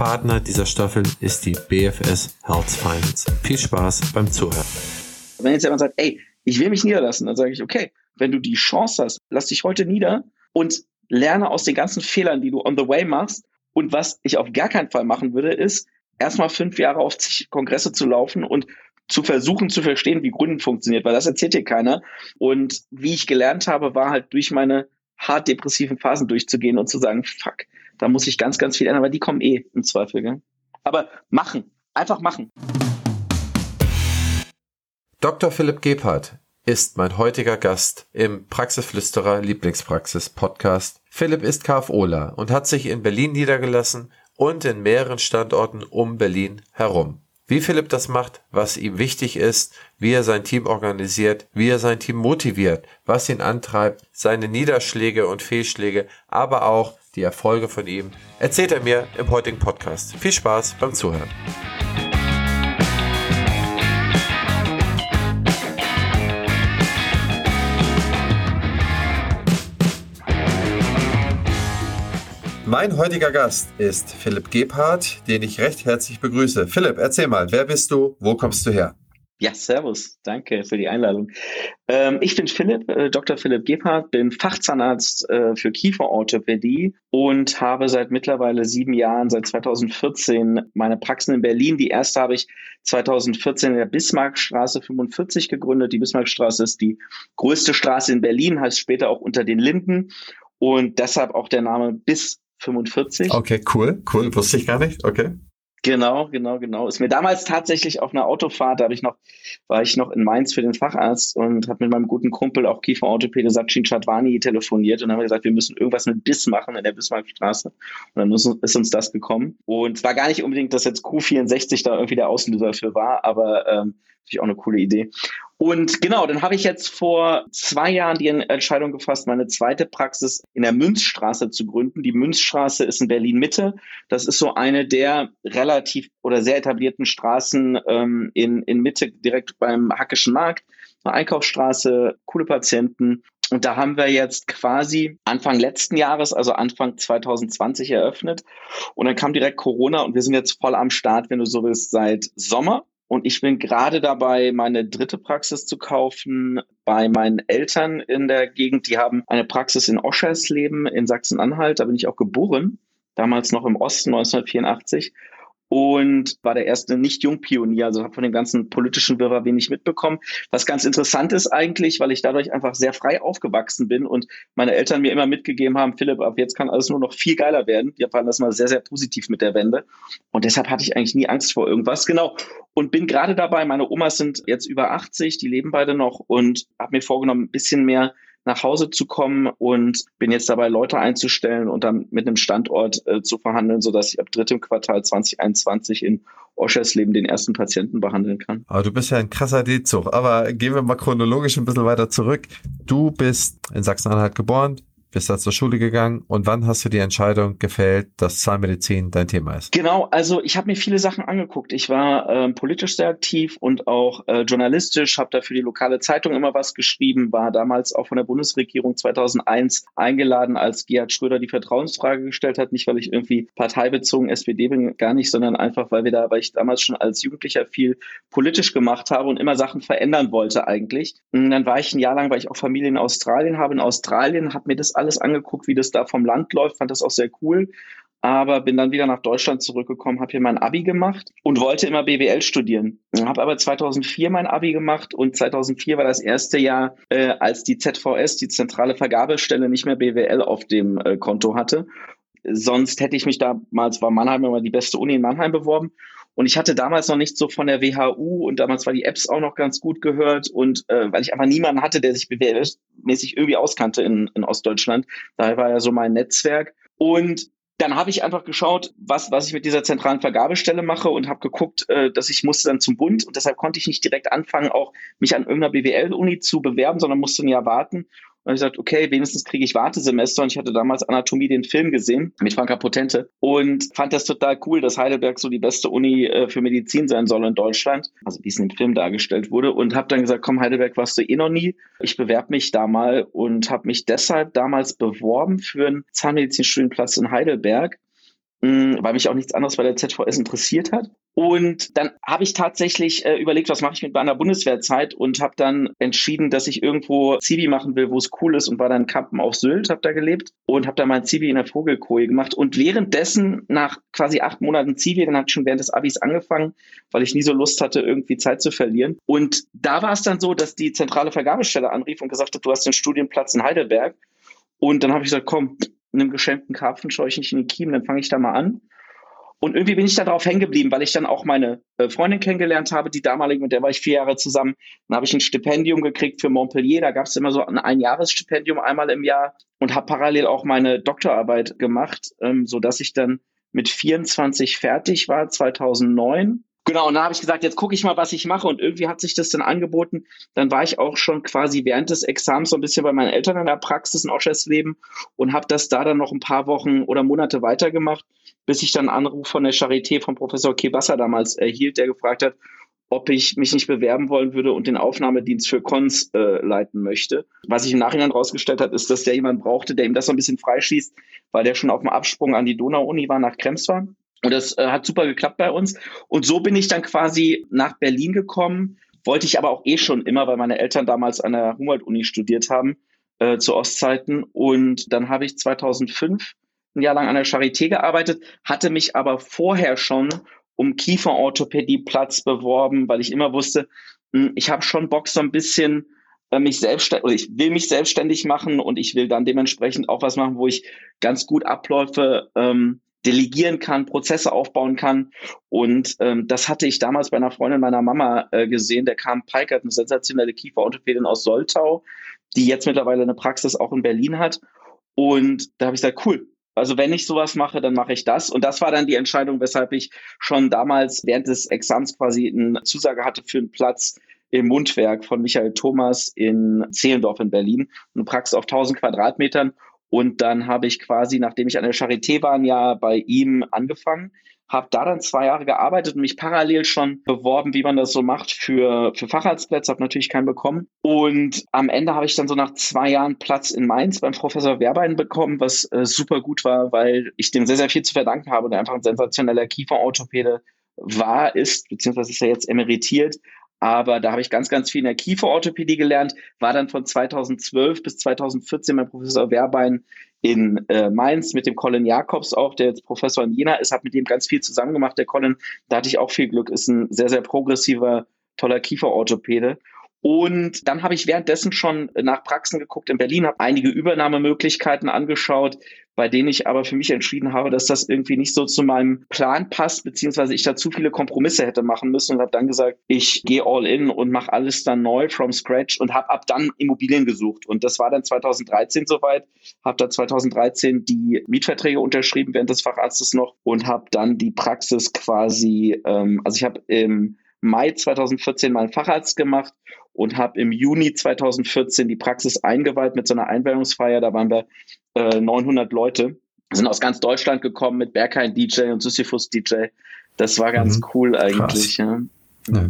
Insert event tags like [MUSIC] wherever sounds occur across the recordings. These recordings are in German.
Partner dieser Staffel ist die BFS Health Finance. Viel Spaß beim Zuhören. Wenn jetzt jemand sagt, ey, ich will mich niederlassen, dann sage ich, okay, wenn du die Chance hast, lass dich heute nieder und lerne aus den ganzen Fehlern, die du on the way machst. Und was ich auf gar keinen Fall machen würde, ist, erstmal fünf Jahre auf zig Kongresse zu laufen und zu versuchen zu verstehen, wie Gründen funktioniert, weil das erzählt dir keiner. Und wie ich gelernt habe, war halt durch meine hart depressiven Phasen durchzugehen und zu sagen, fuck, da muss ich ganz, ganz viel ändern, weil die kommen eh im Zweifel. Gell? Aber machen, einfach machen. Dr. Philipp Gebhardt ist mein heutiger Gast im Praxisflüsterer Lieblingspraxis Podcast. Philipp ist KFOler und hat sich in Berlin niedergelassen und in mehreren Standorten um Berlin herum. Wie Philipp das macht, was ihm wichtig ist, wie er sein Team organisiert, wie er sein Team motiviert, was ihn antreibt, seine Niederschläge und Fehlschläge, aber auch die Erfolge von ihm, erzählt er mir im heutigen Podcast. Viel Spaß beim Zuhören. Mein heutiger Gast ist Philipp Gebhardt, den ich recht herzlich begrüße. Philipp, erzähl mal, wer bist du, wo kommst du her? Ja, servus. Danke für die Einladung. Ähm, ich bin Philipp, äh, Dr. Philipp Gebhardt, bin Fachzahnarzt äh, für Kieferorthopädie und habe seit mittlerweile sieben Jahren, seit 2014, meine Praxen in Berlin. Die erste habe ich 2014 in der Bismarckstraße 45 gegründet. Die Bismarckstraße ist die größte Straße in Berlin, heißt später auch unter den Linden und deshalb auch der Name Bis 45. Okay, cool, cool, wusste ich gar nicht. Okay. Genau, genau, genau. Ist mir damals tatsächlich auf einer Autofahrt, da habe ich noch, war ich noch in Mainz für den Facharzt und habe mit meinem guten Kumpel, auch Kieferorthopäde Sachin Chadwani, telefoniert und haben gesagt, wir müssen irgendwas mit Biss machen in der Bismarckstraße. Und dann ist uns das gekommen. Und es war gar nicht unbedingt, dass jetzt Q64 da irgendwie der Auslöser für war, aber ähm, natürlich auch eine coole Idee. Und genau, dann habe ich jetzt vor zwei Jahren die Entscheidung gefasst, meine zweite Praxis in der Münzstraße zu gründen. Die Münzstraße ist in Berlin Mitte. Das ist so eine der relativ oder sehr etablierten Straßen ähm, in, in Mitte, direkt beim Hackischen Markt. Eine Einkaufsstraße, coole Patienten. Und da haben wir jetzt quasi Anfang letzten Jahres, also Anfang 2020 eröffnet. Und dann kam direkt Corona und wir sind jetzt voll am Start, wenn du so willst, seit Sommer. Und ich bin gerade dabei, meine dritte Praxis zu kaufen bei meinen Eltern in der Gegend. Die haben eine Praxis in Oschersleben in Sachsen-Anhalt. Da bin ich auch geboren. Damals noch im Osten 1984 und war der erste Nicht-Jung-Pionier, also habe von dem ganzen politischen Wirrwarr wenig mitbekommen. Was ganz interessant ist eigentlich, weil ich dadurch einfach sehr frei aufgewachsen bin und meine Eltern mir immer mitgegeben haben, Philipp, ab jetzt kann alles nur noch viel geiler werden. Wir fanden das mal sehr, sehr positiv mit der Wende und deshalb hatte ich eigentlich nie Angst vor irgendwas. Genau. Und bin gerade dabei, meine Omas sind jetzt über 80, die leben beide noch und habe mir vorgenommen, ein bisschen mehr nach Hause zu kommen und bin jetzt dabei, Leute einzustellen und dann mit einem Standort äh, zu verhandeln, sodass ich ab drittem Quartal 2021 in Oschersleben den ersten Patienten behandeln kann. Aber du bist ja ein krasser D-Zug. Aber gehen wir mal chronologisch ein bisschen weiter zurück. Du bist in Sachsen-Anhalt geboren, bist da zur Schule gegangen und wann hast du die Entscheidung gefällt, dass Zahnmedizin dein Thema ist? Genau, also ich habe mir viele Sachen angeguckt. Ich war ähm, politisch sehr aktiv und auch äh, journalistisch, habe da für die lokale Zeitung immer was geschrieben, war damals auch von der Bundesregierung 2001 eingeladen, als Gerhard Schröder die Vertrauensfrage gestellt hat, nicht weil ich irgendwie parteibezogen SPD bin, gar nicht, sondern einfach, weil wir da, weil ich damals schon als Jugendlicher viel politisch gemacht habe und immer Sachen verändern wollte eigentlich. Und dann war ich ein Jahr lang, weil ich auch Familie in Australien habe. In Australien habe mir das alles angeguckt, wie das da vom Land läuft, fand das auch sehr cool. Aber bin dann wieder nach Deutschland zurückgekommen, habe hier mein Abi gemacht und wollte immer BWL studieren. Habe aber 2004 mein Abi gemacht und 2004 war das erste Jahr, äh, als die ZVS, die zentrale Vergabestelle, nicht mehr BWL auf dem äh, Konto hatte. Sonst hätte ich mich damals, war Mannheim immer die beste Uni in Mannheim beworben und ich hatte damals noch nicht so von der WHU und damals war die Apps auch noch ganz gut gehört und äh, weil ich einfach niemanden hatte, der sich BWL-mäßig irgendwie auskannte in, in Ostdeutschland. Daher war ja so mein Netzwerk. Und dann habe ich einfach geschaut, was, was ich mit dieser zentralen Vergabestelle mache und habe geguckt, äh, dass ich musste dann zum Bund und deshalb konnte ich nicht direkt anfangen, auch mich an irgendeiner BWL-Uni zu bewerben, sondern musste ein Jahr warten und ich gesagt, okay, wenigstens kriege ich Wartesemester. Und ich hatte damals Anatomie den Film gesehen mit Franka Potente und fand das total cool, dass Heidelberg so die beste Uni äh, für Medizin sein soll in Deutschland. Also wie es in dem Film dargestellt wurde. Und habe dann gesagt, komm, Heidelberg warst du eh noch nie. Ich bewerbe mich da mal und habe mich deshalb damals beworben für einen Zahnmedizinstudienplatz in Heidelberg weil mich auch nichts anderes bei der ZVS interessiert hat. Und dann habe ich tatsächlich äh, überlegt, was mache ich mit meiner Bundeswehrzeit und habe dann entschieden, dass ich irgendwo Zivi machen will, wo es cool ist und war dann Kampen auf Sylt, habe da gelebt und habe da mein Zivi in der Vogelkoje gemacht. Und währenddessen, nach quasi acht Monaten Zivi, dann hat ich schon während des Abis angefangen, weil ich nie so Lust hatte, irgendwie Zeit zu verlieren. Und da war es dann so, dass die zentrale Vergabestelle anrief und gesagt hat, du hast den Studienplatz in Heidelberg. Und dann habe ich gesagt, komm, einem geschenkten Karpfen schaue ich nicht in die Kiemen, dann fange ich da mal an. Und irgendwie bin ich da drauf hängen geblieben, weil ich dann auch meine äh, Freundin kennengelernt habe, die damalige, mit der war ich vier Jahre zusammen. Dann habe ich ein Stipendium gekriegt für Montpellier. Da gab es immer so ein Einjahresstipendium einmal im Jahr und habe parallel auch meine Doktorarbeit gemacht, ähm, so dass ich dann mit 24 fertig war, 2009 Genau, und da habe ich gesagt, jetzt gucke ich mal, was ich mache. Und irgendwie hat sich das dann angeboten. Dann war ich auch schon quasi während des Examens so ein bisschen bei meinen Eltern in der Praxis in Oschersleben und habe das da dann noch ein paar Wochen oder Monate weitergemacht, bis ich dann einen Anruf von der Charité von Professor Kebasser damals erhielt, der gefragt hat, ob ich mich nicht bewerben wollen würde und den Aufnahmedienst für Cons äh, leiten möchte. Was sich im Nachhinein rausgestellt hat, ist, dass der jemand brauchte, der ihm das so ein bisschen freischließt, weil der schon auf dem Absprung an die Donau-Uni war nach Krems war und das äh, hat super geklappt bei uns. Und so bin ich dann quasi nach Berlin gekommen. Wollte ich aber auch eh schon immer, weil meine Eltern damals an der Humboldt-Uni studiert haben, äh, zu Ostzeiten. Und dann habe ich 2005 ein Jahr lang an der Charité gearbeitet, hatte mich aber vorher schon um Kieferorthopädie-Platz beworben, weil ich immer wusste, mh, hm, ich habe schon Bock so ein bisschen äh, mich selbstständig, oder ich will mich selbstständig machen und ich will dann dementsprechend auch was machen, wo ich ganz gut Abläufe ähm, delegieren kann, Prozesse aufbauen kann. Und ähm, das hatte ich damals bei einer Freundin meiner Mama äh, gesehen. Der kam Peikert, eine sensationelle Kieferorthopädin aus Soltau, die jetzt mittlerweile eine Praxis auch in Berlin hat. Und da habe ich gesagt, cool. Also wenn ich sowas mache, dann mache ich das. Und das war dann die Entscheidung, weshalb ich schon damals während des Exams quasi eine Zusage hatte für einen Platz im Mundwerk von Michael Thomas in Zehlendorf in Berlin. Eine Praxis auf 1000 Quadratmetern. Und dann habe ich quasi, nachdem ich an der Charité war, ein Jahr bei ihm angefangen, habe da dann zwei Jahre gearbeitet und mich parallel schon beworben, wie man das so macht für, für Facharztplätze, habe natürlich keinen bekommen. Und am Ende habe ich dann so nach zwei Jahren Platz in Mainz beim Professor Werbein bekommen, was äh, super gut war, weil ich dem sehr, sehr viel zu verdanken habe und einfach ein sensationeller Kieferorthopäde war, ist, beziehungsweise ist er jetzt emeritiert, aber da habe ich ganz, ganz viel in der Kieferorthopädie gelernt, war dann von 2012 bis 2014 mein Professor Werbein in äh, Mainz mit dem Colin Jacobs auch, der jetzt Professor in Jena ist, habe mit dem ganz viel zusammen gemacht. Der Colin, da hatte ich auch viel Glück, ist ein sehr, sehr progressiver, toller Kieferorthopäde. Und dann habe ich währenddessen schon nach Praxen geguckt in Berlin, habe einige Übernahmemöglichkeiten angeschaut, bei denen ich aber für mich entschieden habe, dass das irgendwie nicht so zu meinem Plan passt, beziehungsweise ich da zu viele Kompromisse hätte machen müssen und habe dann gesagt, ich gehe all in und mache alles dann neu from scratch und habe ab dann Immobilien gesucht. Und das war dann 2013 soweit, habe da 2013 die Mietverträge unterschrieben während des Facharztes noch und habe dann die Praxis quasi, ähm, also ich habe im Mai 2014 meinen Facharzt gemacht und habe im Juni 2014 die Praxis eingeweiht mit so einer Einweihungsfeier. Da waren wir äh, 900 Leute, sind aus ganz Deutschland gekommen mit Berghain DJ und Sisyphus DJ. Das war ganz mhm. cool eigentlich. Ja. Ja.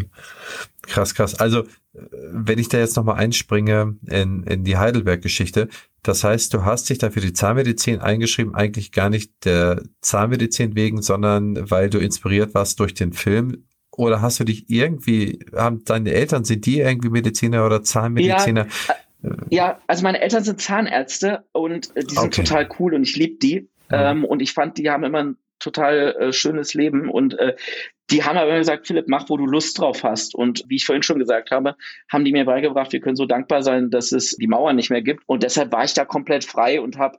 Krass, krass. Also, wenn ich da jetzt nochmal einspringe in, in die Heidelberg-Geschichte, das heißt, du hast dich da für die Zahnmedizin eingeschrieben, eigentlich gar nicht der Zahnmedizin wegen, sondern weil du inspiriert warst durch den Film oder hast du dich irgendwie, haben deine Eltern, sind die irgendwie Mediziner oder Zahnmediziner? Ja, äh, ja also meine Eltern sind Zahnärzte und äh, die sind okay. total cool und ich liebe die. Ja. Ähm, und ich fand, die haben immer ein total äh, schönes Leben und äh, die haben aber immer gesagt, Philipp, mach, wo du Lust drauf hast. Und wie ich vorhin schon gesagt habe, haben die mir beigebracht, wir können so dankbar sein, dass es die Mauer nicht mehr gibt. Und deshalb war ich da komplett frei und habe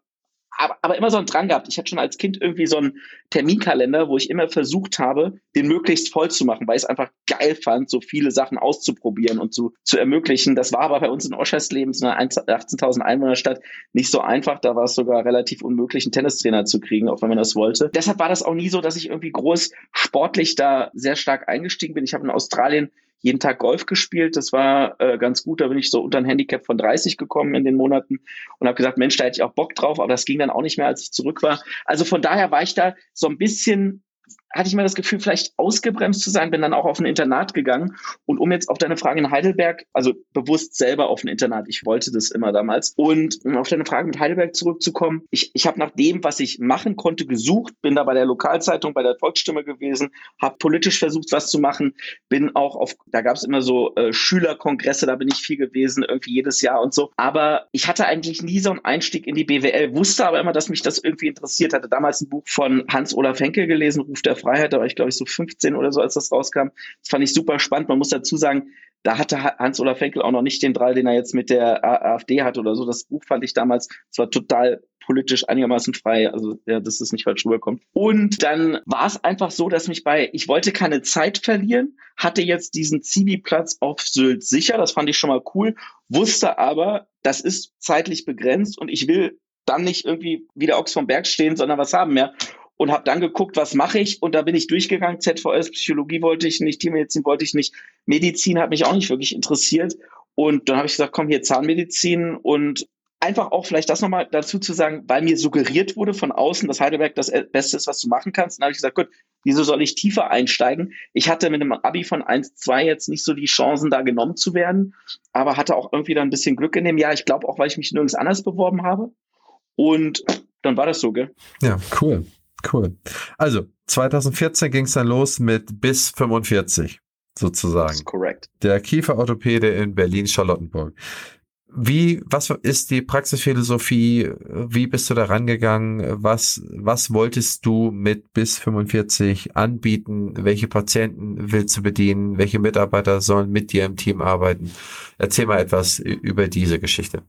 aber, aber immer so einen Drang gehabt. Ich hatte schon als Kind irgendwie so einen Terminkalender, wo ich immer versucht habe, den möglichst voll zu machen, weil ich es einfach geil fand, so viele Sachen auszuprobieren und zu, zu ermöglichen. Das war aber bei uns in Oschersleben, so einer 18.000 Einwohnerstadt, nicht so einfach. Da war es sogar relativ unmöglich, einen Tennistrainer zu kriegen, auch wenn man das wollte. Deshalb war das auch nie so, dass ich irgendwie groß sportlich da sehr stark eingestiegen bin. Ich habe in Australien jeden Tag Golf gespielt. Das war äh, ganz gut. Da bin ich so unter ein Handicap von 30 gekommen in den Monaten und habe gesagt, Mensch, da hätte ich auch Bock drauf. Aber das ging dann auch nicht mehr, als ich zurück war. Also von daher war ich da so ein bisschen hatte ich mal das Gefühl, vielleicht ausgebremst zu sein, bin dann auch auf ein Internat gegangen. Und um jetzt auf deine Frage in Heidelberg, also bewusst selber auf ein Internat, ich wollte das immer damals. Und um auf deine Frage mit Heidelberg zurückzukommen, ich, ich habe nach dem, was ich machen konnte, gesucht, bin da bei der Lokalzeitung, bei der Volksstimme gewesen, habe politisch versucht, was zu machen, bin auch auf, da gab es immer so äh, Schülerkongresse, da bin ich viel gewesen, irgendwie jedes Jahr und so. Aber ich hatte eigentlich nie so einen Einstieg in die BWL, wusste aber immer, dass mich das irgendwie interessiert hatte. Damals ein Buch von Hans-Olaf Henkel gelesen, Ruf der Freiheit, da war ich glaube ich so 15 oder so, als das rauskam. Das fand ich super spannend. Man muss dazu sagen, da hatte Hans-Olaf Fenkel auch noch nicht den Drall, den er jetzt mit der AfD hat oder so. Das Buch fand ich damals, es war total politisch einigermaßen frei, also ja, dass es nicht falsch rüberkommt. Und dann war es einfach so, dass mich bei, ich wollte keine Zeit verlieren, hatte jetzt diesen Zivi-Platz auf Sylt sicher, das fand ich schon mal cool, wusste aber, das ist zeitlich begrenzt und ich will dann nicht irgendwie wieder Ochs vom Berg stehen, sondern was haben mehr und habe dann geguckt, was mache ich und da bin ich durchgegangen. ZVS, Psychologie wollte ich nicht, Tiermedizin wollte ich nicht, Medizin hat mich auch nicht wirklich interessiert und dann habe ich gesagt, komm hier Zahnmedizin und einfach auch vielleicht das nochmal dazu zu sagen, weil mir suggeriert wurde von außen, dass Heidelberg das Beste ist, was du machen kannst. Dann habe ich gesagt, gut, wieso soll ich tiefer einsteigen? Ich hatte mit einem Abi von 1, 2 jetzt nicht so die Chancen, da genommen zu werden, aber hatte auch irgendwie dann ein bisschen Glück in dem Jahr. Ich glaube auch, weil ich mich nirgends anders beworben habe. Und dann war das so, gell? Ja, cool. Cool. Also 2014 ging es dann los mit bis 45 sozusagen. Das ist korrekt. Der Kieferorthopäde in Berlin-Charlottenburg. Wie, was ist die Praxisphilosophie? Wie bist du da rangegangen? Was, was wolltest du mit bis 45 anbieten? Welche Patienten willst du bedienen? Welche Mitarbeiter sollen mit dir im Team arbeiten? Erzähl mal etwas über diese Geschichte.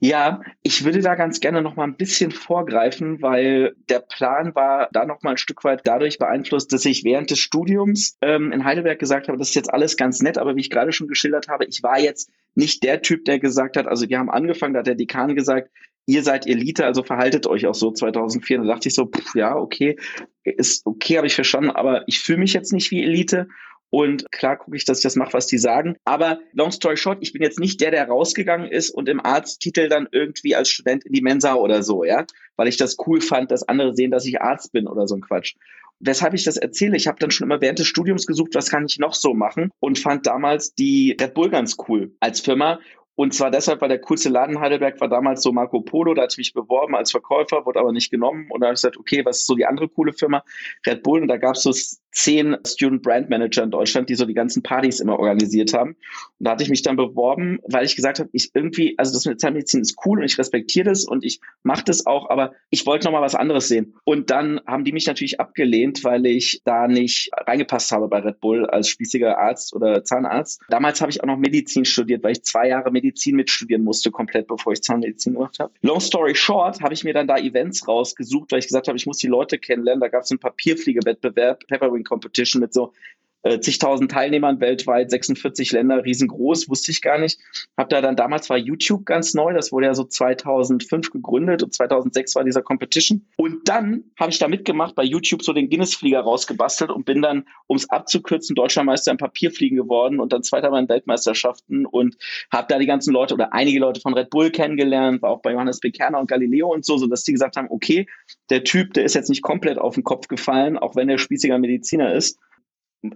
Ja, ich würde da ganz gerne noch mal ein bisschen vorgreifen, weil der Plan war da noch mal ein Stück weit dadurch beeinflusst, dass ich während des Studiums ähm, in Heidelberg gesagt habe, das ist jetzt alles ganz nett, aber wie ich gerade schon geschildert habe, ich war jetzt nicht der Typ, der gesagt hat, also wir haben angefangen, da hat der Dekan gesagt, ihr seid Elite, also verhaltet euch auch so 2004. Da dachte ich so, pff, ja, okay, ist okay, habe ich verstanden, aber ich fühle mich jetzt nicht wie Elite. Und klar gucke ich, dass ich das mache, was die sagen. Aber long story short, ich bin jetzt nicht der, der rausgegangen ist und im Arzttitel dann irgendwie als Student in die Mensa oder so, ja, weil ich das cool fand, dass andere sehen, dass ich Arzt bin oder so ein Quatsch weshalb ich das erzähle, ich habe dann schon immer während des Studiums gesucht, was kann ich noch so machen und fand damals die Red Bull ganz cool als Firma und zwar deshalb, weil der coolste Laden Heidelberg war damals so Marco Polo, da hatte ich mich beworben als Verkäufer, wurde aber nicht genommen. Und da habe ich gesagt, okay, was ist so die andere coole Firma? Red Bull. Und da gab es so zehn Student Brand Manager in Deutschland, die so die ganzen Partys immer organisiert haben. Und da hatte ich mich dann beworben, weil ich gesagt habe, ich irgendwie, also das mit Zahnmedizin ist cool und ich respektiere das und ich mache das auch, aber ich wollte noch mal was anderes sehen. Und dann haben die mich natürlich abgelehnt, weil ich da nicht reingepasst habe bei Red Bull als spießiger Arzt oder Zahnarzt. Damals habe ich auch noch Medizin studiert, weil ich zwei Jahre Medizin mitstudieren musste, komplett bevor ich Zahnmedizin gemacht habe. Long story short, habe ich mir dann da Events rausgesucht, weil ich gesagt habe, ich muss die Leute kennenlernen. Da gab es einen Papierfliegewettbewerb, Pepperwing Competition mit so äh, zigtausend Teilnehmern weltweit, 46 Länder, riesengroß, wusste ich gar nicht. Hab da dann damals war YouTube ganz neu, das wurde ja so 2005 gegründet und 2006 war dieser Competition. Und dann habe ich da mitgemacht, bei YouTube so den Guinness-Flieger rausgebastelt und bin dann, um es abzukürzen, Deutschlandmeister im Papierfliegen geworden und dann Zweiter bei den Weltmeisterschaften und habe da die ganzen Leute oder einige Leute von Red Bull kennengelernt, war auch bei Johannes B. Kerner und Galileo und so, so dass die gesagt haben, okay, der Typ, der ist jetzt nicht komplett auf den Kopf gefallen, auch wenn er spießiger Mediziner ist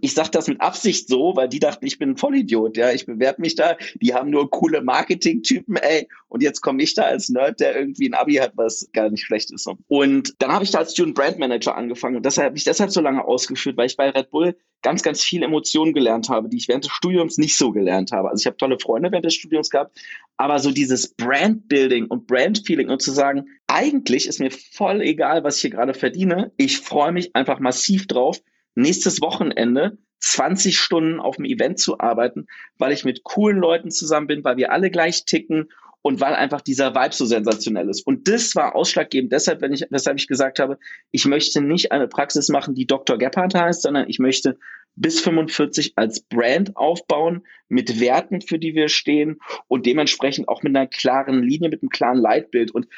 ich sage das mit Absicht so, weil die dachten, ich bin ein Vollidiot, ja, ich bewerbe mich da, die haben nur coole Marketing-Typen, ey, und jetzt komme ich da als Nerd, der irgendwie ein Abi hat, was gar nicht schlecht ist. Und dann habe ich da als Student Brand Manager angefangen. Und deshalb habe ich deshalb so lange ausgeführt, weil ich bei Red Bull ganz, ganz viel Emotionen gelernt habe, die ich während des Studiums nicht so gelernt habe. Also ich habe tolle Freunde während des Studiums gehabt, aber so dieses Brand-Building und Brand-Feeling und zu sagen, eigentlich ist mir voll egal, was ich hier gerade verdiene, ich freue mich einfach massiv drauf, nächstes Wochenende 20 Stunden auf dem Event zu arbeiten, weil ich mit coolen Leuten zusammen bin, weil wir alle gleich ticken und weil einfach dieser Vibe so sensationell ist. Und das war ausschlaggebend deshalb, wenn ich, weshalb ich gesagt habe, ich möchte nicht eine Praxis machen, die Dr. Gebhardt heißt, sondern ich möchte bis 45 als Brand aufbauen mit Werten, für die wir stehen und dementsprechend auch mit einer klaren Linie, mit einem klaren Leitbild. Und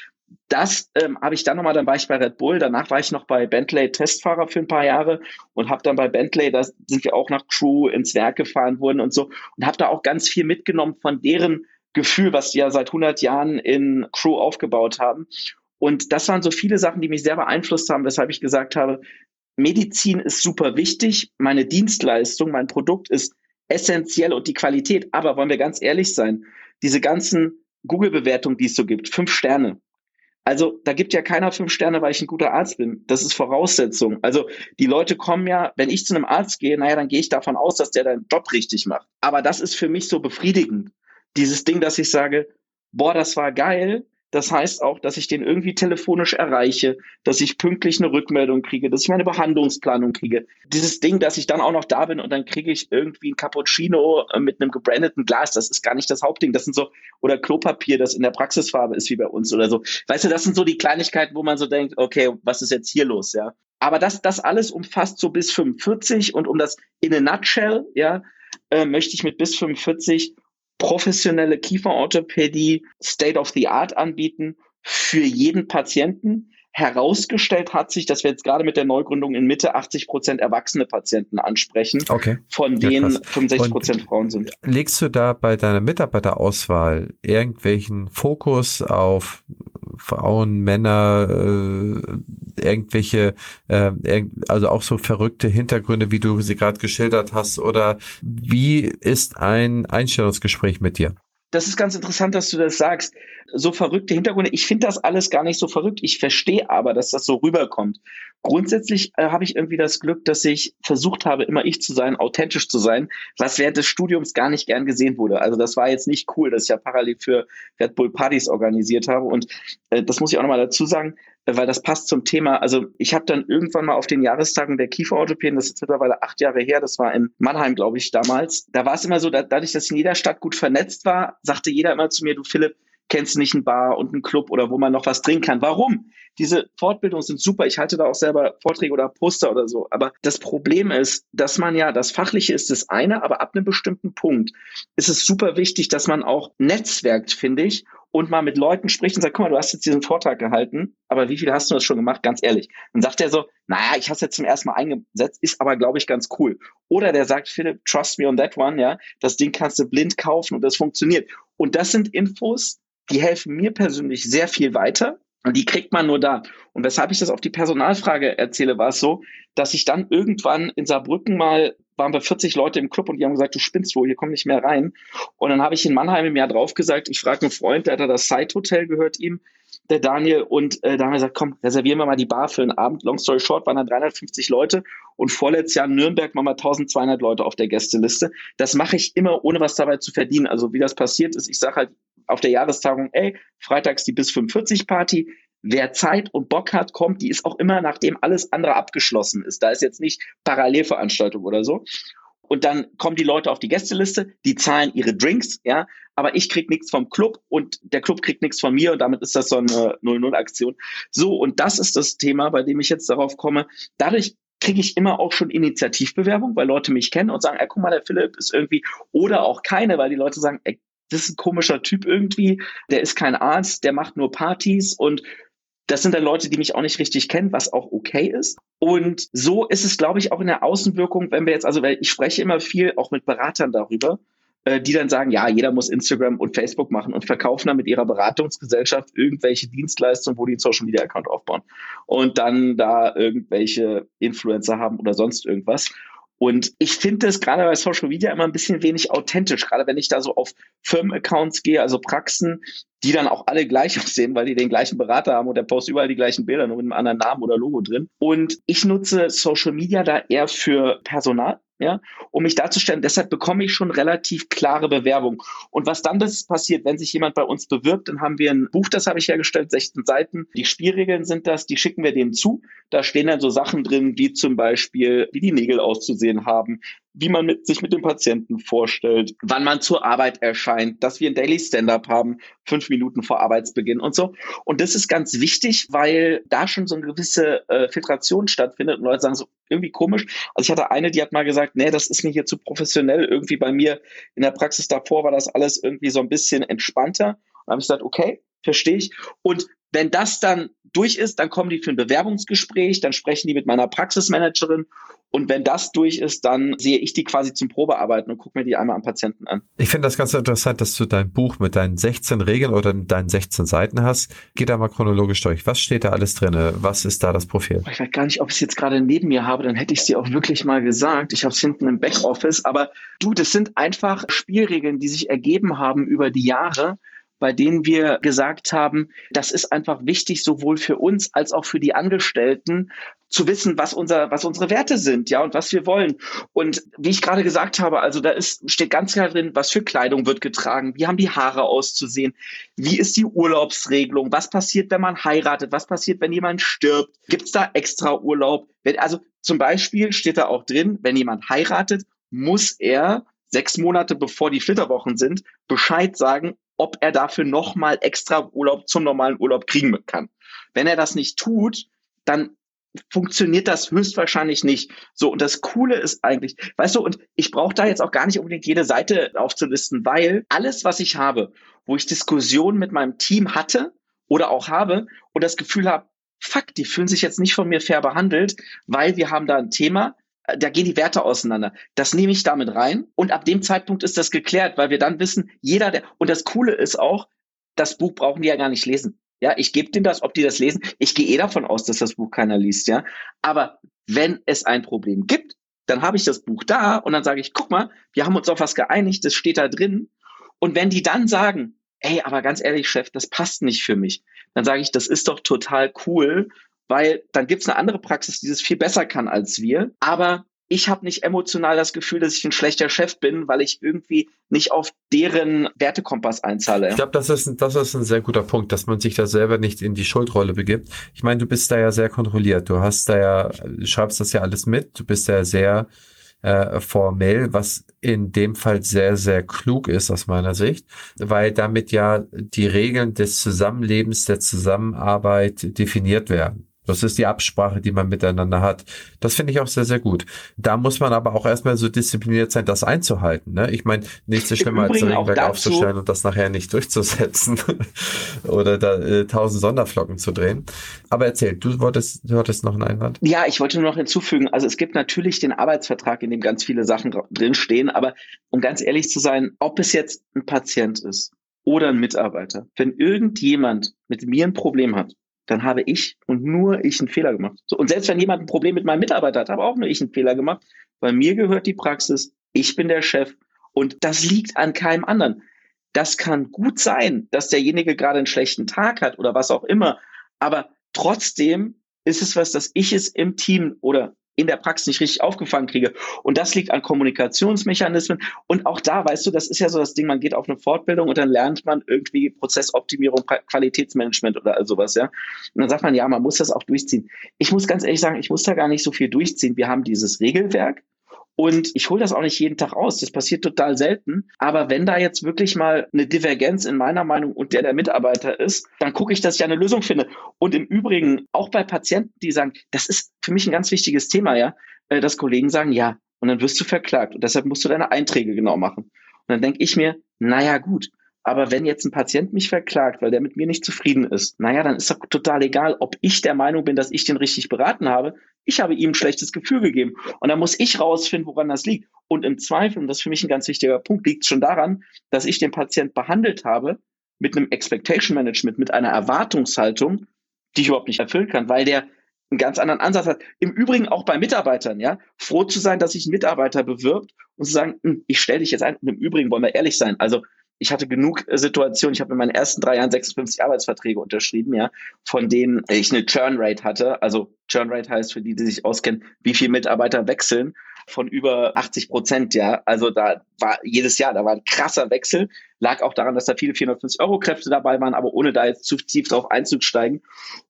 das ähm, habe ich dann nochmal, dann war ich bei Red Bull, danach war ich noch bei Bentley Testfahrer für ein paar Jahre und habe dann bei Bentley, da sind wir auch nach Crew ins Werk gefahren worden und so und habe da auch ganz viel mitgenommen von deren Gefühl, was die ja seit 100 Jahren in Crew aufgebaut haben. Und das waren so viele Sachen, die mich sehr beeinflusst haben, weshalb ich gesagt habe, Medizin ist super wichtig, meine Dienstleistung, mein Produkt ist essentiell und die Qualität. Aber wollen wir ganz ehrlich sein, diese ganzen Google-Bewertungen, die es so gibt, fünf Sterne. Also da gibt ja keiner fünf Sterne, weil ich ein guter Arzt bin. Das ist Voraussetzung. Also die Leute kommen ja, wenn ich zu einem Arzt gehe, naja, dann gehe ich davon aus, dass der deinen Job richtig macht. Aber das ist für mich so befriedigend. Dieses Ding, dass ich sage, boah, das war geil, das heißt auch, dass ich den irgendwie telefonisch erreiche, dass ich pünktlich eine Rückmeldung kriege, dass ich meine Behandlungsplanung kriege. Dieses Ding, dass ich dann auch noch da bin und dann kriege ich irgendwie ein Cappuccino äh, mit einem gebrandeten Glas, das ist gar nicht das Hauptding. Das sind so, oder Klopapier, das in der Praxisfarbe ist wie bei uns oder so. Weißt du, das sind so die Kleinigkeiten, wo man so denkt, okay, was ist jetzt hier los, ja? Aber das, das alles umfasst so bis 45 und um das in a nutshell, ja, äh, möchte ich mit bis 45 professionelle Kieferorthopädie State of the Art anbieten für jeden Patienten. Herausgestellt hat sich, dass wir jetzt gerade mit der Neugründung in Mitte 80 Prozent erwachsene Patienten ansprechen, okay. von denen ja, 65 Prozent Frauen sind. Legst du da bei deiner Mitarbeiterauswahl irgendwelchen Fokus auf Frauen, Männer, äh, irgendwelche, äh, also auch so verrückte Hintergründe, wie du sie gerade geschildert hast? Oder wie ist ein Einstellungsgespräch mit dir? Das ist ganz interessant, dass du das sagst. So verrückte Hintergründe. Ich finde das alles gar nicht so verrückt. Ich verstehe aber, dass das so rüberkommt. Grundsätzlich äh, habe ich irgendwie das Glück, dass ich versucht habe, immer ich zu sein, authentisch zu sein, was während des Studiums gar nicht gern gesehen wurde. Also das war jetzt nicht cool, dass ich ja parallel für Red Bull Partys organisiert habe. Und äh, das muss ich auch nochmal dazu sagen weil das passt zum Thema. Also ich habe dann irgendwann mal auf den Jahrestagen der Kieferorthopäden, das ist mittlerweile acht Jahre her, das war in Mannheim, glaube ich, damals. Da war es immer so, da, dadurch, dass in jeder Stadt gut vernetzt war, sagte jeder immer zu mir, du Philipp, kennst du nicht einen Bar und einen Club oder wo man noch was trinken kann. Warum? Diese Fortbildungen sind super. Ich halte da auch selber Vorträge oder Poster oder so. Aber das Problem ist, dass man ja, das Fachliche ist das eine, aber ab einem bestimmten Punkt ist es super wichtig, dass man auch netzwerkt, finde ich, und mal mit Leuten spricht und sagt, guck mal, du hast jetzt diesen Vortrag gehalten, aber wie viel hast du das schon gemacht? Ganz ehrlich. Dann sagt er so, naja, ich habe es jetzt zum ersten Mal eingesetzt, ist aber, glaube ich, ganz cool. Oder der sagt, Philipp, trust me on that one, ja, das Ding kannst du blind kaufen und das funktioniert. Und das sind Infos, die helfen mir persönlich sehr viel weiter. Und die kriegt man nur da. Und weshalb ich das auf die Personalfrage erzähle, war es so, dass ich dann irgendwann in Saarbrücken mal waren wir 40 Leute im Club und die haben gesagt, du spinnst wohl, hier komm nicht mehr rein. Und dann habe ich in Mannheim im Jahr drauf gesagt, ich frage einen Freund, der hat da das Side Hotel gehört ihm, der Daniel, und äh, da haben wir gesagt, komm, reservieren wir mal die Bar für einen Abend. Long story short waren da 350 Leute und vorletztes Jahr in Nürnberg waren wir 1200 Leute auf der Gästeliste. Das mache ich immer, ohne was dabei zu verdienen. Also wie das passiert ist, ich sage halt auf der Jahrestagung, ey, freitags die bis 45 Party, wer Zeit und Bock hat, kommt. Die ist auch immer, nachdem alles andere abgeschlossen ist. Da ist jetzt nicht Parallelveranstaltung oder so. Und dann kommen die Leute auf die Gästeliste, die zahlen ihre Drinks, ja, aber ich krieg nichts vom Club und der Club kriegt nichts von mir und damit ist das so eine 0-0-Aktion. So, und das ist das Thema, bei dem ich jetzt darauf komme. Dadurch kriege ich immer auch schon Initiativbewerbung, weil Leute mich kennen und sagen, ey, guck mal, der Philipp ist irgendwie, oder auch keine, weil die Leute sagen, ey, das ist ein komischer Typ irgendwie, der ist kein Arzt, der macht nur Partys und das sind dann Leute, die mich auch nicht richtig kennen, was auch okay ist. Und so ist es, glaube ich, auch in der Außenwirkung, wenn wir jetzt, also weil ich spreche immer viel auch mit Beratern darüber, äh, die dann sagen, ja, jeder muss Instagram und Facebook machen und verkaufen dann mit ihrer Beratungsgesellschaft irgendwelche Dienstleistungen, wo die einen Social Media Account aufbauen und dann da irgendwelche Influencer haben oder sonst irgendwas. Und ich finde das gerade bei Social Media immer ein bisschen wenig authentisch, gerade wenn ich da so auf Firmenaccounts gehe, also Praxen, die dann auch alle gleich [LAUGHS] aussehen, weil die den gleichen Berater haben und der postet überall die gleichen Bilder, nur mit einem anderen Namen oder Logo drin. Und ich nutze Social Media da eher für Personal ja, um mich darzustellen. Deshalb bekomme ich schon relativ klare Bewerbung. Und was dann das passiert, wenn sich jemand bei uns bewirbt, dann haben wir ein Buch, das habe ich hergestellt, 16 Seiten. Die Spielregeln sind das, die schicken wir dem zu. Da stehen dann so Sachen drin, wie zum Beispiel, wie die Nägel auszusehen haben, wie man mit, sich mit dem Patienten vorstellt, wann man zur Arbeit erscheint, dass wir ein Daily Stand-up haben, fünf Minuten vor Arbeitsbeginn und so. Und das ist ganz wichtig, weil da schon so eine gewisse äh, Filtration stattfindet und Leute sagen so, irgendwie komisch. Also ich hatte eine, die hat mal gesagt, nee, das ist mir hier zu professionell. Irgendwie bei mir in der Praxis davor war das alles irgendwie so ein bisschen entspannter. Und habe ich gesagt, okay, verstehe ich. Und wenn das dann durch ist, dann kommen die für ein Bewerbungsgespräch, dann sprechen die mit meiner Praxismanagerin und wenn das durch ist, dann sehe ich die quasi zum Probearbeiten und gucke mir die einmal am Patienten an. Ich finde das ganz interessant, dass du dein Buch mit deinen 16 Regeln oder deinen 16 Seiten hast. Geh da mal chronologisch durch. Was steht da alles drin? Was ist da das Profil? Ich weiß gar nicht, ob ich es jetzt gerade neben mir habe, dann hätte ich es dir auch wirklich mal gesagt. Ich habe es hinten im Backoffice. Aber du, das sind einfach Spielregeln, die sich ergeben haben über die Jahre bei denen wir gesagt haben, das ist einfach wichtig, sowohl für uns als auch für die Angestellten, zu wissen, was unser, was unsere Werte sind, ja, und was wir wollen. Und wie ich gerade gesagt habe, also da ist, steht ganz klar drin, was für Kleidung wird getragen, wie haben die Haare auszusehen, wie ist die Urlaubsregelung, was passiert, wenn man heiratet, was passiert, wenn jemand stirbt, gibt es da extra Urlaub? Also zum Beispiel steht da auch drin, wenn jemand heiratet, muss er sechs Monate bevor die Flitterwochen sind, Bescheid sagen, ob er dafür nochmal extra Urlaub zum normalen Urlaub kriegen kann. Wenn er das nicht tut, dann funktioniert das höchstwahrscheinlich nicht. So, und das Coole ist eigentlich, weißt du, und ich brauche da jetzt auch gar nicht unbedingt jede Seite aufzulisten, weil alles, was ich habe, wo ich Diskussionen mit meinem Team hatte oder auch habe und das Gefühl habe, fuck, die fühlen sich jetzt nicht von mir fair behandelt, weil wir haben da ein Thema, äh, da gehen die Werte auseinander. Das nehme ich damit rein und ab dem Zeitpunkt ist das geklärt, weil wir dann wissen, jeder, der, und das Coole ist auch, das Buch brauchen die ja gar nicht lesen. Ja, ich gebe denen das, ob die das lesen. Ich gehe eh davon aus, dass das Buch keiner liest, ja. Aber wenn es ein Problem gibt, dann habe ich das Buch da und dann sage ich, guck mal, wir haben uns auf was geeinigt, das steht da drin. Und wenn die dann sagen, ey, aber ganz ehrlich, Chef, das passt nicht für mich, dann sage ich, das ist doch total cool weil dann gibt's eine andere Praxis, die das viel besser kann als wir. Aber ich habe nicht emotional das Gefühl, dass ich ein schlechter Chef bin, weil ich irgendwie nicht auf deren Wertekompass einzahle. Ich glaube, das ist, das ist ein sehr guter Punkt, dass man sich da selber nicht in die Schuldrolle begibt. Ich meine, du bist da ja sehr kontrolliert. Du hast da ja, du schreibst das ja alles mit. Du bist ja sehr äh, formell, was in dem Fall sehr, sehr klug ist aus meiner Sicht, weil damit ja die Regeln des Zusammenlebens, der Zusammenarbeit definiert werden. Das ist die Absprache, die man miteinander hat. Das finde ich auch sehr, sehr gut. Da muss man aber auch erstmal so diszipliniert sein, das einzuhalten. Ne? Ich meine, nichts so schlimmer als Regelwerk aufzustellen und das nachher nicht [LAUGHS] durchzusetzen [LAUGHS] oder da äh, tausend Sonderflocken zu drehen. Aber erzähl, du wolltest, du hattest noch einen Einwand? Ja, ich wollte nur noch hinzufügen, also es gibt natürlich den Arbeitsvertrag, in dem ganz viele Sachen drinstehen, aber um ganz ehrlich zu sein, ob es jetzt ein Patient ist oder ein Mitarbeiter, wenn irgendjemand mit mir ein Problem hat, dann habe ich und nur ich einen Fehler gemacht. So, und selbst wenn jemand ein Problem mit meinem Mitarbeiter hat, habe auch nur ich einen Fehler gemacht, weil mir gehört die Praxis, ich bin der Chef und das liegt an keinem anderen. Das kann gut sein, dass derjenige gerade einen schlechten Tag hat oder was auch immer, aber trotzdem ist es was, dass ich es im Team oder in der Praxis nicht richtig aufgefangen kriege. Und das liegt an Kommunikationsmechanismen. Und auch da, weißt du, das ist ja so das Ding, man geht auf eine Fortbildung und dann lernt man irgendwie Prozessoptimierung, Qualitätsmanagement oder sowas, ja. Und dann sagt man, ja, man muss das auch durchziehen. Ich muss ganz ehrlich sagen, ich muss da gar nicht so viel durchziehen. Wir haben dieses Regelwerk. Und ich hole das auch nicht jeden Tag aus. Das passiert total selten. Aber wenn da jetzt wirklich mal eine Divergenz in meiner Meinung und der der Mitarbeiter ist, dann gucke ich, dass ich eine Lösung finde. Und im Übrigen auch bei Patienten, die sagen, das ist für mich ein ganz wichtiges Thema, ja, äh, dass Kollegen sagen, ja, und dann wirst du verklagt. Und deshalb musst du deine Einträge genau machen. Und dann denke ich mir, naja, gut, aber wenn jetzt ein Patient mich verklagt, weil der mit mir nicht zufrieden ist, naja, dann ist doch total egal, ob ich der Meinung bin, dass ich den richtig beraten habe. Ich habe ihm ein schlechtes Gefühl gegeben. Und dann muss ich rausfinden, woran das liegt. Und im Zweifel, und das ist für mich ein ganz wichtiger Punkt, liegt schon daran, dass ich den Patient behandelt habe mit einem Expectation Management, mit einer Erwartungshaltung, die ich überhaupt nicht erfüllen kann, weil der einen ganz anderen Ansatz hat. Im Übrigen auch bei Mitarbeitern, ja, froh zu sein, dass sich ein Mitarbeiter bewirbt und zu sagen, hm, ich stelle dich jetzt ein. Und im Übrigen wollen wir ehrlich sein. Also ich hatte genug äh, Situationen, ich habe in meinen ersten drei Jahren 56 Arbeitsverträge unterschrieben, ja, von denen ich eine Churn Rate hatte. Also Churn Rate heißt für die, die sich auskennen, wie viele Mitarbeiter wechseln von über 80 Prozent, ja. Also da war jedes Jahr, da war ein krasser Wechsel. Lag auch daran, dass da viele 450 Euro Kräfte dabei waren, aber ohne da jetzt zu tief drauf einzusteigen.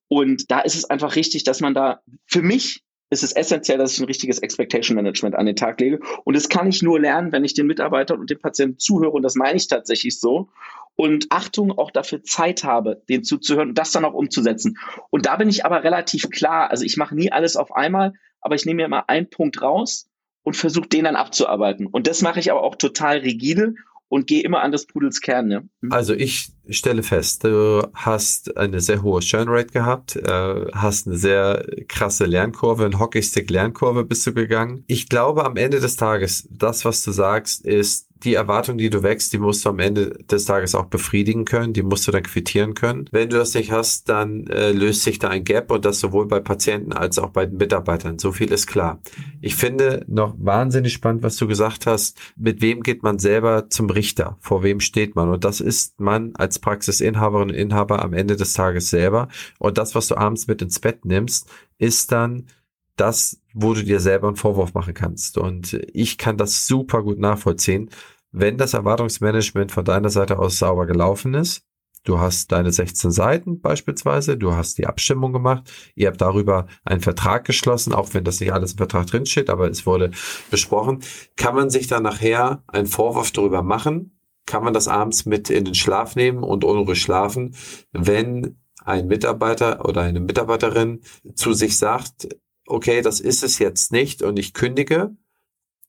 Und da ist es einfach richtig, dass man da für mich ist es essentiell, dass ich ein richtiges Expectation Management an den Tag lege. Und das kann ich nur lernen, wenn ich den Mitarbeitern und den Patienten zuhöre. Und das meine ich tatsächlich so. Und Achtung, auch dafür Zeit habe, den zuzuhören und das dann auch umzusetzen. Und da bin ich aber relativ klar. Also ich mache nie alles auf einmal, aber ich nehme mir immer einen Punkt raus und versuche den dann abzuarbeiten. Und das mache ich aber auch total rigide und gehe immer an das Pudels Kern. Ne? Also ich stelle fest, du hast eine sehr hohe Churnrate gehabt, äh, hast eine sehr krasse Lernkurve, eine Hockeystick-Lernkurve bist du gegangen. Ich glaube, am Ende des Tages, das, was du sagst, ist, die Erwartung, die du wächst, die musst du am Ende des Tages auch befriedigen können, die musst du dann quittieren können. Wenn du das nicht hast, dann äh, löst sich da ein Gap und das sowohl bei Patienten als auch bei den Mitarbeitern. So viel ist klar. Ich finde noch wahnsinnig spannend, was du gesagt hast. Mit wem geht man selber zum Richter? Vor wem steht man? Und das ist man als Praxisinhaberin und Inhaber am Ende des Tages selber. Und das, was du abends mit ins Bett nimmst, ist dann das, wo du dir selber einen Vorwurf machen kannst. Und ich kann das super gut nachvollziehen wenn das Erwartungsmanagement von deiner Seite aus sauber gelaufen ist, du hast deine 16 Seiten beispielsweise, du hast die Abstimmung gemacht, ihr habt darüber einen Vertrag geschlossen, auch wenn das nicht alles im Vertrag drinsteht, aber es wurde besprochen, kann man sich dann nachher einen Vorwurf darüber machen, kann man das abends mit in den Schlaf nehmen und unruhig schlafen, wenn ein Mitarbeiter oder eine Mitarbeiterin zu sich sagt, okay, das ist es jetzt nicht und ich kündige.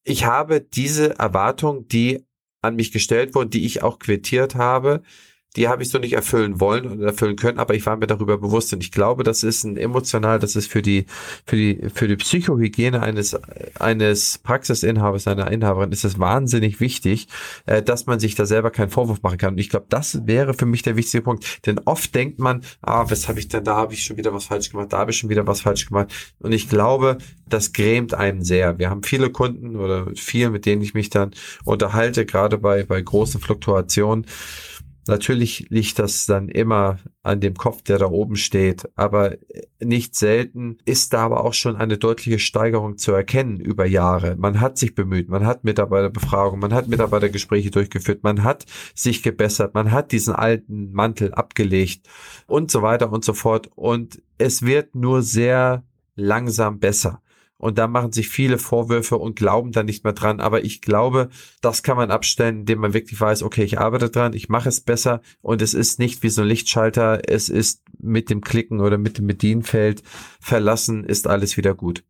Ich habe diese Erwartung, die an mich gestellt wurden, die ich auch quittiert habe, die habe ich so nicht erfüllen wollen und erfüllen können, aber ich war mir darüber bewusst und ich glaube, das ist ein emotional, das ist für die für die für die Psychohygiene eines eines Praxisinhabers einer Inhaberin ist es wahnsinnig wichtig, äh, dass man sich da selber keinen Vorwurf machen kann. Und ich glaube, das wäre für mich der wichtigste Punkt, denn oft denkt man, ah, was habe ich denn da habe ich schon wieder was falsch gemacht, da habe ich schon wieder was falsch gemacht. Und ich glaube, das grämt einem sehr. Wir haben viele Kunden oder viel, mit denen ich mich dann unterhalte, gerade bei bei großen Fluktuationen Natürlich liegt das dann immer an dem Kopf, der da oben steht, aber nicht selten ist da aber auch schon eine deutliche Steigerung zu erkennen über Jahre. Man hat sich bemüht, man hat Mitarbeiterbefragungen, man hat Mitarbeitergespräche durchgeführt, man hat sich gebessert, man hat diesen alten Mantel abgelegt und so weiter und so fort und es wird nur sehr langsam besser. Und da machen sich viele Vorwürfe und glauben da nicht mehr dran. Aber ich glaube, das kann man abstellen, indem man wirklich weiß, okay, ich arbeite dran, ich mache es besser und es ist nicht wie so ein Lichtschalter, es ist mit dem Klicken oder mit dem Bedienfeld verlassen, ist alles wieder gut.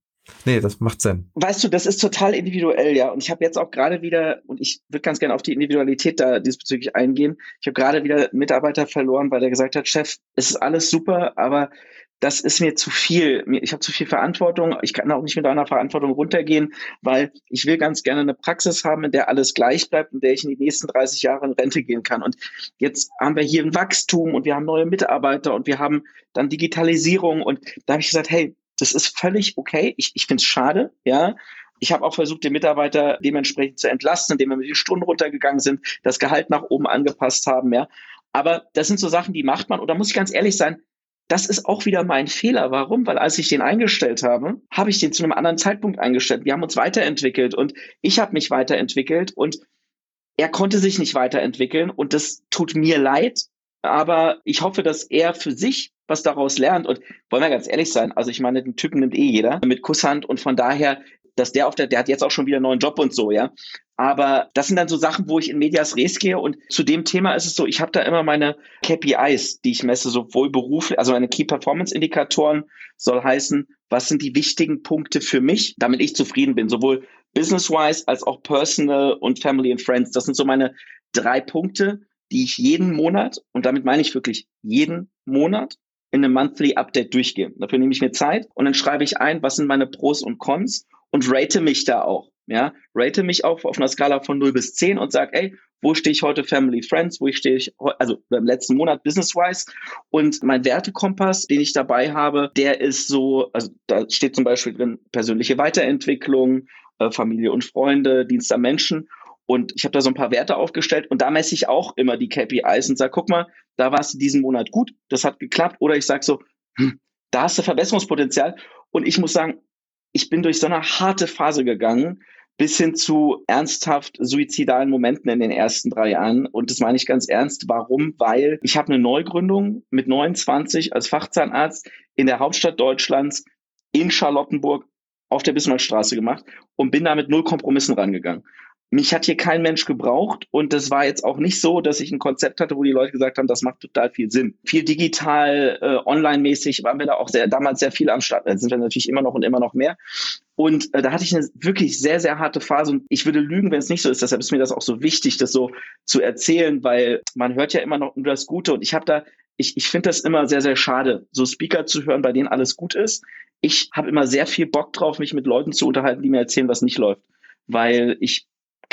Nee, das macht Sinn. Weißt du, das ist total individuell, ja. Und ich habe jetzt auch gerade wieder, und ich würde ganz gerne auf die Individualität da diesbezüglich eingehen. Ich habe gerade wieder Mitarbeiter verloren, weil der gesagt hat, Chef, es ist alles super, aber das ist mir zu viel. Ich habe zu viel Verantwortung. Ich kann auch nicht mit einer Verantwortung runtergehen, weil ich will ganz gerne eine Praxis haben, in der alles gleich bleibt, in der ich in die nächsten 30 Jahre in Rente gehen kann. Und jetzt haben wir hier ein Wachstum und wir haben neue Mitarbeiter und wir haben dann Digitalisierung. Und da habe ich gesagt, hey, das ist völlig okay. Ich, ich finde es schade, ja. Ich habe auch versucht, den Mitarbeiter dementsprechend zu entlasten, indem wir mit den Stunden runtergegangen sind, das Gehalt nach oben angepasst haben, ja. Aber das sind so Sachen, die macht man. Und da muss ich ganz ehrlich sein, das ist auch wieder mein Fehler. Warum? Weil als ich den eingestellt habe, habe ich den zu einem anderen Zeitpunkt eingestellt. Wir haben uns weiterentwickelt und ich habe mich weiterentwickelt und er konnte sich nicht weiterentwickeln und das tut mir leid. Aber ich hoffe, dass er für sich was daraus lernt. Und wollen wir ganz ehrlich sein, also ich meine, den Typen nimmt eh jeder mit Kusshand und von daher, dass der auf der, der hat jetzt auch schon wieder einen neuen Job und so, ja. Aber das sind dann so Sachen, wo ich in Medias Res gehe. Und zu dem Thema ist es so, ich habe da immer meine KPIs, die ich messe, sowohl beruflich, also meine Key Performance Indikatoren soll heißen, was sind die wichtigen Punkte für mich, damit ich zufrieden bin, sowohl business-wise als auch personal und family and friends. Das sind so meine drei Punkte, die ich jeden Monat, und damit meine ich wirklich jeden Monat, in einem Monthly Update durchgehe. Dafür nehme ich mir Zeit und dann schreibe ich ein, was sind meine Pros und Cons und rate mich da auch. Ja, rate mich auch auf einer Skala von 0 bis 10 und sag, ey, wo stehe ich heute Family Friends, wo ich stehe ich, also im letzten Monat Business-wise. Und mein Wertekompass, den ich dabei habe, der ist so, also da steht zum Beispiel drin persönliche Weiterentwicklung, äh, Familie und Freunde, Dienst am Menschen. Und ich habe da so ein paar Werte aufgestellt und da messe ich auch immer die KPIs und sage, guck mal, da warst du diesen Monat gut, das hat geklappt. Oder ich sage so, hm, da hast du Verbesserungspotenzial. Und ich muss sagen, ich bin durch so eine harte Phase gegangen, bis hin zu ernsthaft suizidalen Momenten in den ersten drei Jahren. Und das meine ich ganz ernst. Warum? Weil ich habe eine Neugründung mit 29 als Fachzahnarzt in der Hauptstadt Deutschlands in Charlottenburg auf der Bismarckstraße gemacht und bin da mit null Kompromissen rangegangen. Mich hat hier kein Mensch gebraucht und das war jetzt auch nicht so, dass ich ein Konzept hatte, wo die Leute gesagt haben, das macht total viel Sinn. Viel digital, äh, online-mäßig waren wir da auch sehr, damals sehr viel am Start. Da sind wir natürlich immer noch und immer noch mehr. Und äh, da hatte ich eine wirklich sehr, sehr harte Phase. Und ich würde lügen, wenn es nicht so ist. Deshalb ist mir das auch so wichtig, das so zu erzählen, weil man hört ja immer noch nur das Gute. Und ich habe da, ich, ich finde das immer sehr, sehr schade, so Speaker zu hören, bei denen alles gut ist. Ich habe immer sehr viel Bock drauf, mich mit Leuten zu unterhalten, die mir erzählen, was nicht läuft. Weil ich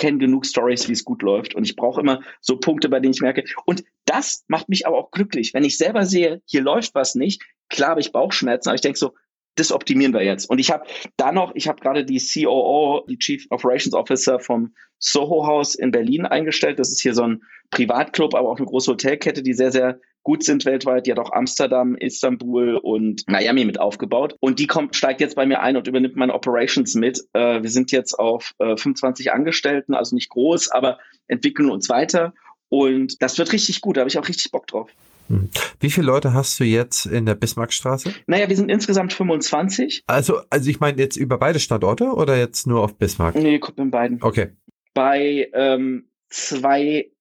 kenne genug Stories, wie es gut läuft. Und ich brauche immer so Punkte, bei denen ich merke. Und das macht mich aber auch glücklich. Wenn ich selber sehe, hier läuft was nicht, klar habe ich Bauchschmerzen, aber ich denke so, das optimieren wir jetzt. Und ich habe da noch, ich habe gerade die COO, die Chief Operations Officer vom Soho House in Berlin eingestellt. Das ist hier so ein Privatclub, aber auch eine große Hotelkette, die sehr, sehr gut sind weltweit. Die hat auch Amsterdam, Istanbul und Miami mit aufgebaut. Und die kommt, steigt jetzt bei mir ein und übernimmt meine Operations mit. Äh, wir sind jetzt auf äh, 25 Angestellten, also nicht groß, aber entwickeln uns weiter. Und das wird richtig gut, da habe ich auch richtig Bock drauf. Hm. Wie viele Leute hast du jetzt in der Bismarckstraße? Naja, wir sind insgesamt 25. Also, also ich meine jetzt über beide Standorte oder jetzt nur auf Bismarck? Nee, guck in beiden. Okay. Bei ähm, zwei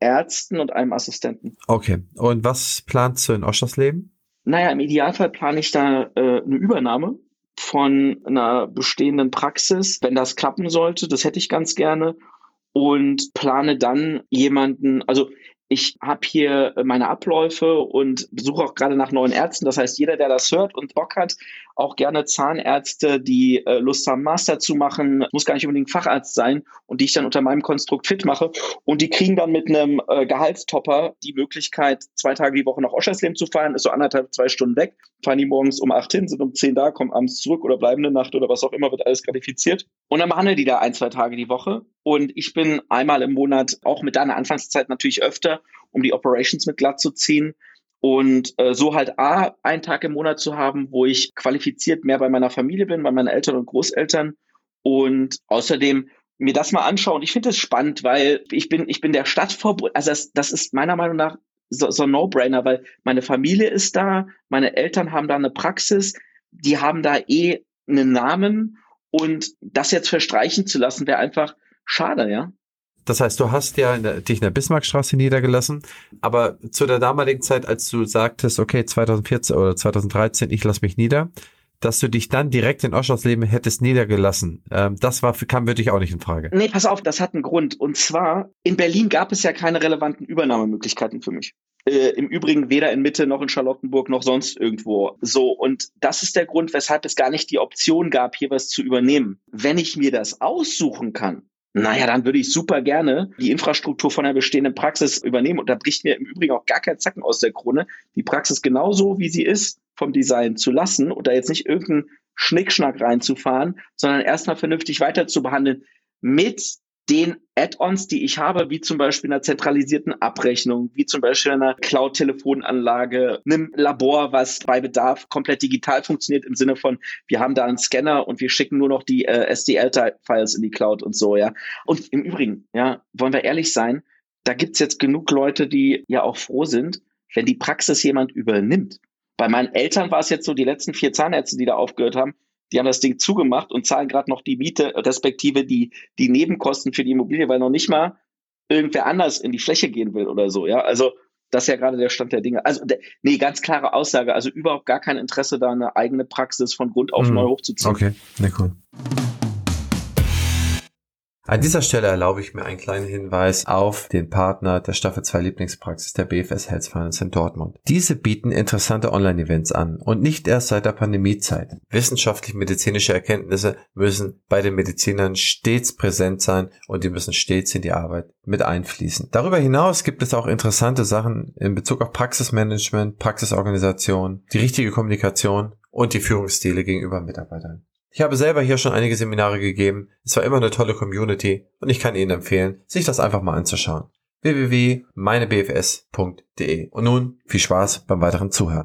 Ärzten und einem Assistenten. Okay. Und was planst du in Oschersleben? Naja, im Idealfall plane ich da äh, eine Übernahme von einer bestehenden Praxis, wenn das klappen sollte. Das hätte ich ganz gerne. Und plane dann jemanden, also ich habe hier meine Abläufe und besuche auch gerade nach neuen Ärzten. Das heißt, jeder, der das hört und Bock hat, auch gerne Zahnärzte, die äh, Lust haben, Master zu machen, muss gar nicht unbedingt Facharzt sein und die ich dann unter meinem Konstrukt fit mache. Und die kriegen dann mit einem äh, Gehaltstopper die Möglichkeit, zwei Tage die Woche nach Oschersleben zu fahren, ist so anderthalb, zwei Stunden weg, fahren die morgens um acht hin, sind um zehn da, kommen abends zurück oder bleiben eine Nacht oder was auch immer, wird alles qualifiziert. Und dann behandeln die da ein, zwei Tage die Woche. Und ich bin einmal im Monat, auch mit deiner Anfangszeit natürlich öfter, um die Operations mit glatt zu ziehen und äh, so halt A, einen Tag im Monat zu haben, wo ich qualifiziert mehr bei meiner Familie bin, bei meinen Eltern und Großeltern und außerdem mir das mal anschauen. Ich finde es spannend, weil ich bin, ich bin der Stadtverbund, also das, das ist meiner Meinung nach so, so ein No-Brainer, weil meine Familie ist da, meine Eltern haben da eine Praxis, die haben da eh einen Namen und das jetzt verstreichen zu lassen, wäre einfach schade, ja. Das heißt, du hast ja in der, dich in der Bismarckstraße niedergelassen, aber zu der damaligen Zeit, als du sagtest, okay, 2014 oder 2013, ich lass mich nieder, dass du dich dann direkt in Oschersleben hättest niedergelassen. Ähm, das war, kam wirklich auch nicht in Frage. Nee, pass auf, das hat einen Grund. Und zwar, in Berlin gab es ja keine relevanten Übernahmemöglichkeiten für mich. Äh, Im Übrigen weder in Mitte noch in Charlottenburg noch sonst irgendwo. So, und das ist der Grund, weshalb es gar nicht die Option gab, hier was zu übernehmen. Wenn ich mir das aussuchen kann, naja, dann würde ich super gerne die Infrastruktur von der bestehenden Praxis übernehmen. Und da bricht mir im Übrigen auch gar kein Zacken aus der Krone, die Praxis genauso, wie sie ist, vom Design zu lassen und da jetzt nicht irgendeinen Schnickschnack reinzufahren, sondern erstmal vernünftig weiter zu behandeln mit den Add-ons, die ich habe, wie zum Beispiel einer zentralisierten Abrechnung, wie zum Beispiel einer Cloud-Telefonanlage, einem Labor, was bei Bedarf komplett digital funktioniert im Sinne von, wir haben da einen Scanner und wir schicken nur noch die äh, SDL-Files in die Cloud und so, ja. Und im Übrigen, ja, wollen wir ehrlich sein, da gibt's jetzt genug Leute, die ja auch froh sind, wenn die Praxis jemand übernimmt. Bei meinen Eltern war es jetzt so, die letzten vier Zahnärzte, die da aufgehört haben, die haben das Ding zugemacht und zahlen gerade noch die Miete, respektive die, die Nebenkosten für die Immobilie, weil noch nicht mal irgendwer anders in die Fläche gehen will oder so. Ja, also das ist ja gerade der Stand der Dinge. Also, nee, ganz klare Aussage. Also überhaupt gar kein Interesse, da eine eigene Praxis von Grund auf mhm. neu hochzuziehen. Okay, na cool. An dieser Stelle erlaube ich mir einen kleinen Hinweis auf den Partner der Staffel 2 Lieblingspraxis der BFS Health Finance in Dortmund. Diese bieten interessante Online-Events an und nicht erst seit der Pandemiezeit. Wissenschaftlich-medizinische Erkenntnisse müssen bei den Medizinern stets präsent sein und die müssen stets in die Arbeit mit einfließen. Darüber hinaus gibt es auch interessante Sachen in Bezug auf Praxismanagement, Praxisorganisation, die richtige Kommunikation und die Führungsstile gegenüber Mitarbeitern. Ich habe selber hier schon einige Seminare gegeben. Es war immer eine tolle Community und ich kann Ihnen empfehlen, sich das einfach mal anzuschauen. www.meinebfs.de Und nun viel Spaß beim weiteren Zuhören.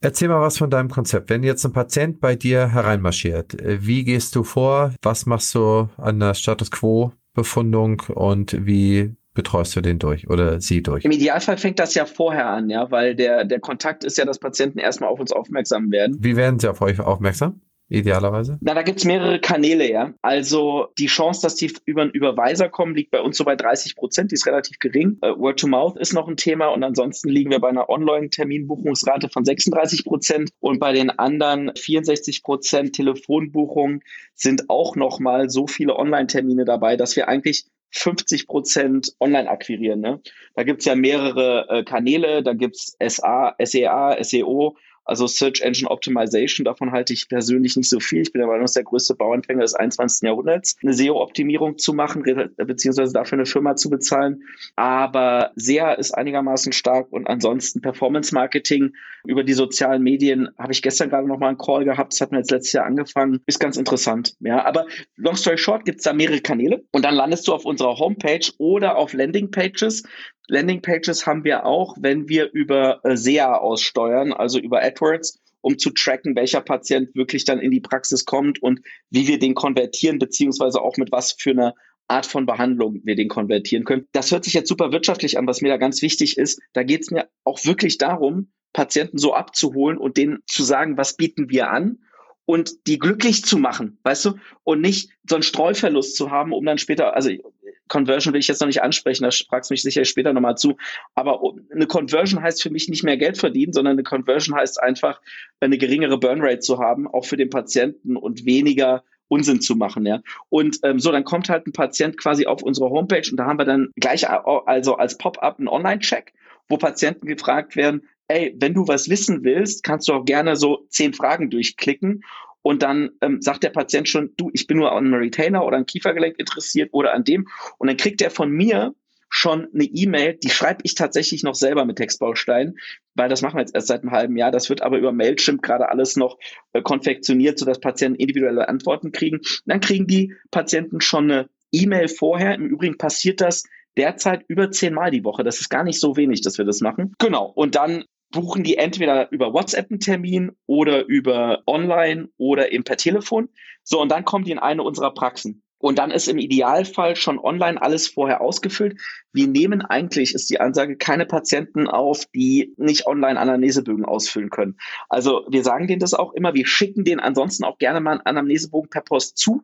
Erzähl mal was von deinem Konzept. Wenn jetzt ein Patient bei dir hereinmarschiert, wie gehst du vor? Was machst du an der Status Quo Befundung und wie betreust du den durch oder sie durch? Im Idealfall fängt das ja vorher an, ja, weil der, der Kontakt ist ja, dass Patienten erstmal auf uns aufmerksam werden. Wie werden sie auf euch aufmerksam? idealerweise? Na, da gibt's mehrere Kanäle, ja. Also die Chance, dass die über einen Überweiser kommen, liegt bei uns so bei 30 Prozent, die ist relativ gering. Uh, Word to Mouth ist noch ein Thema und ansonsten liegen wir bei einer Online-Terminbuchungsrate von 36 Prozent und bei den anderen 64 Prozent Telefonbuchungen sind auch nochmal so viele Online-Termine dabei, dass wir eigentlich 50 Prozent online akquirieren. Ne? Da gibt's ja mehrere äh, Kanäle, da gibt's SA, SEA, SEO, also Search Engine Optimization, davon halte ich persönlich nicht so viel. Ich bin der Meinung, ist der größte Bauanfänger des 21. Jahrhunderts, eine SEO-Optimierung zu machen, beziehungsweise dafür eine Firma zu bezahlen. Aber SEA ist einigermaßen stark und ansonsten Performance Marketing über die sozialen Medien habe ich gestern gerade noch mal einen Call gehabt. Das hat mir jetzt letztes Jahr angefangen. Ist ganz interessant. Ja, aber long story short gibt es da mehrere Kanäle und dann landest du auf unserer Homepage oder auf Landingpages. Landingpages haben wir auch, wenn wir über äh, SEA aussteuern, also über AdWords, um zu tracken, welcher Patient wirklich dann in die Praxis kommt und wie wir den konvertieren, beziehungsweise auch mit was für einer Art von Behandlung wir den konvertieren können. Das hört sich jetzt super wirtschaftlich an, was mir da ganz wichtig ist. Da geht es mir auch wirklich darum, Patienten so abzuholen und denen zu sagen, was bieten wir an und die glücklich zu machen, weißt du, und nicht so einen Streuverlust zu haben, um dann später, also Conversion will ich jetzt noch nicht ansprechen, da fragst du mich sicher später nochmal zu. Aber eine Conversion heißt für mich nicht mehr Geld verdienen, sondern eine Conversion heißt einfach, eine geringere Burnrate zu haben, auch für den Patienten und weniger Unsinn zu machen, ja. Und ähm, so, dann kommt halt ein Patient quasi auf unsere Homepage und da haben wir dann gleich also als Pop-up einen Online-Check, wo Patienten gefragt werden, ey, wenn du was wissen willst, kannst du auch gerne so zehn Fragen durchklicken und dann ähm, sagt der Patient schon, du, ich bin nur an einem Retainer oder an Kiefergelenk interessiert oder an dem. Und dann kriegt er von mir schon eine E-Mail, die schreibe ich tatsächlich noch selber mit Textbausteinen, weil das machen wir jetzt erst seit einem halben Jahr. Das wird aber über Mailchimp gerade alles noch äh, konfektioniert, sodass Patienten individuelle Antworten kriegen. Dann kriegen die Patienten schon eine E-Mail vorher. Im Übrigen passiert das derzeit über zehnmal die Woche. Das ist gar nicht so wenig, dass wir das machen. Genau. Und dann buchen die entweder über WhatsApp einen Termin oder über online oder eben per Telefon. So, und dann kommen die in eine unserer Praxen. Und dann ist im Idealfall schon online alles vorher ausgefüllt. Wir nehmen eigentlich, ist die Ansage, keine Patienten auf, die nicht online Anamnesebögen ausfüllen können. Also wir sagen denen das auch immer, wir schicken denen ansonsten auch gerne mal einen Anamnesebogen per Post zu.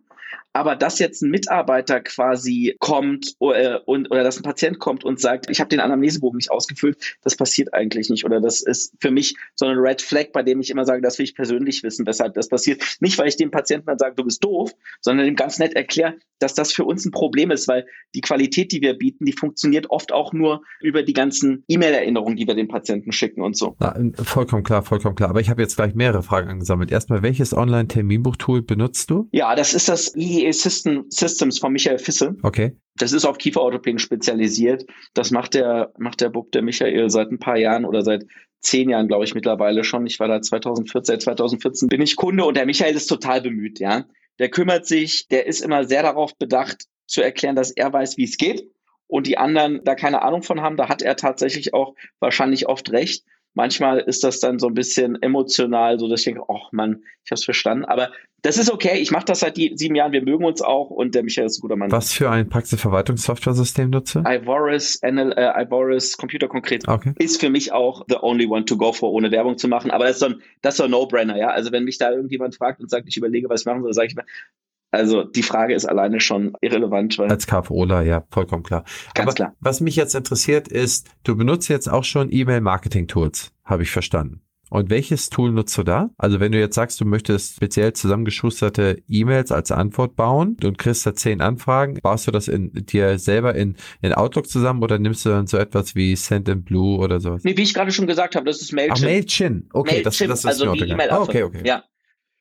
Aber dass jetzt ein Mitarbeiter quasi kommt oder, äh, und, oder dass ein Patient kommt und sagt, ich habe den Anamnesebogen nicht ausgefüllt, das passiert eigentlich nicht. Oder das ist für mich so ein Red Flag, bei dem ich immer sage, das will ich persönlich wissen, weshalb das passiert. Nicht, weil ich dem Patienten dann sage, du bist doof, sondern ihm ganz nett erkläre, dass das für uns ein Problem ist, weil die Qualität, die wir bieten, die funktioniert oft auch nur über die ganzen E-Mail-Erinnerungen, die wir den Patienten schicken und so. Na, vollkommen klar, vollkommen klar. Aber ich habe jetzt gleich mehrere Fragen angesammelt. Erstmal, welches Online-Terminbuchtool benutzt du? Ja, das ist das IEE System, Systems von Michael Fisse. Okay. Das ist auf Kieferorthopäden spezialisiert. Das macht der, macht der Bub, der Michael, seit ein paar Jahren oder seit zehn Jahren, glaube ich, mittlerweile schon. Ich war da 2014, seit 2014 bin ich Kunde und der Michael ist total bemüht, ja der kümmert sich, der ist immer sehr darauf bedacht, zu erklären, dass er weiß, wie es geht und die anderen da keine Ahnung von haben. Da hat er tatsächlich auch wahrscheinlich oft recht. Manchmal ist das dann so ein bisschen emotional, so dass ich denke, ach Mann, ich habe es verstanden. Aber das ist okay. Ich mache das seit sieben Jahren. Wir mögen uns auch und der Michael ist ein guter Mann. Was für ein Praxisverwaltungssoftware-System nutze? Ivoris, NL, äh, Ivoris Computer Konkret okay. ist für mich auch the only one to go for, ohne Werbung zu machen. Aber das ist so ein, das ist so ein No-Brainer, ja. Also wenn mich da irgendjemand fragt und sagt, ich überlege, was ich machen soll, sage ich mir, also die Frage ist alleine schon irrelevant. Weil Als KFOler, ja, vollkommen klar. Ganz Aber klar. Was mich jetzt interessiert ist, du benutzt jetzt auch schon E-Mail-Marketing-Tools, habe ich verstanden. Und welches Tool nutzt du da? Also wenn du jetzt sagst, du möchtest speziell zusammengeschusterte E-Mails als Antwort bauen und kriegst da zehn Anfragen, baust du das in dir selber in, in Outlook zusammen oder nimmst du dann so etwas wie Send in Blue oder sowas? Nee, wie ich gerade schon gesagt habe, das ist Mailchimp. Ah, Mailchimp. Okay, Mailchimp, das, das ist also die E-Mail. Ah, okay, okay. Ja.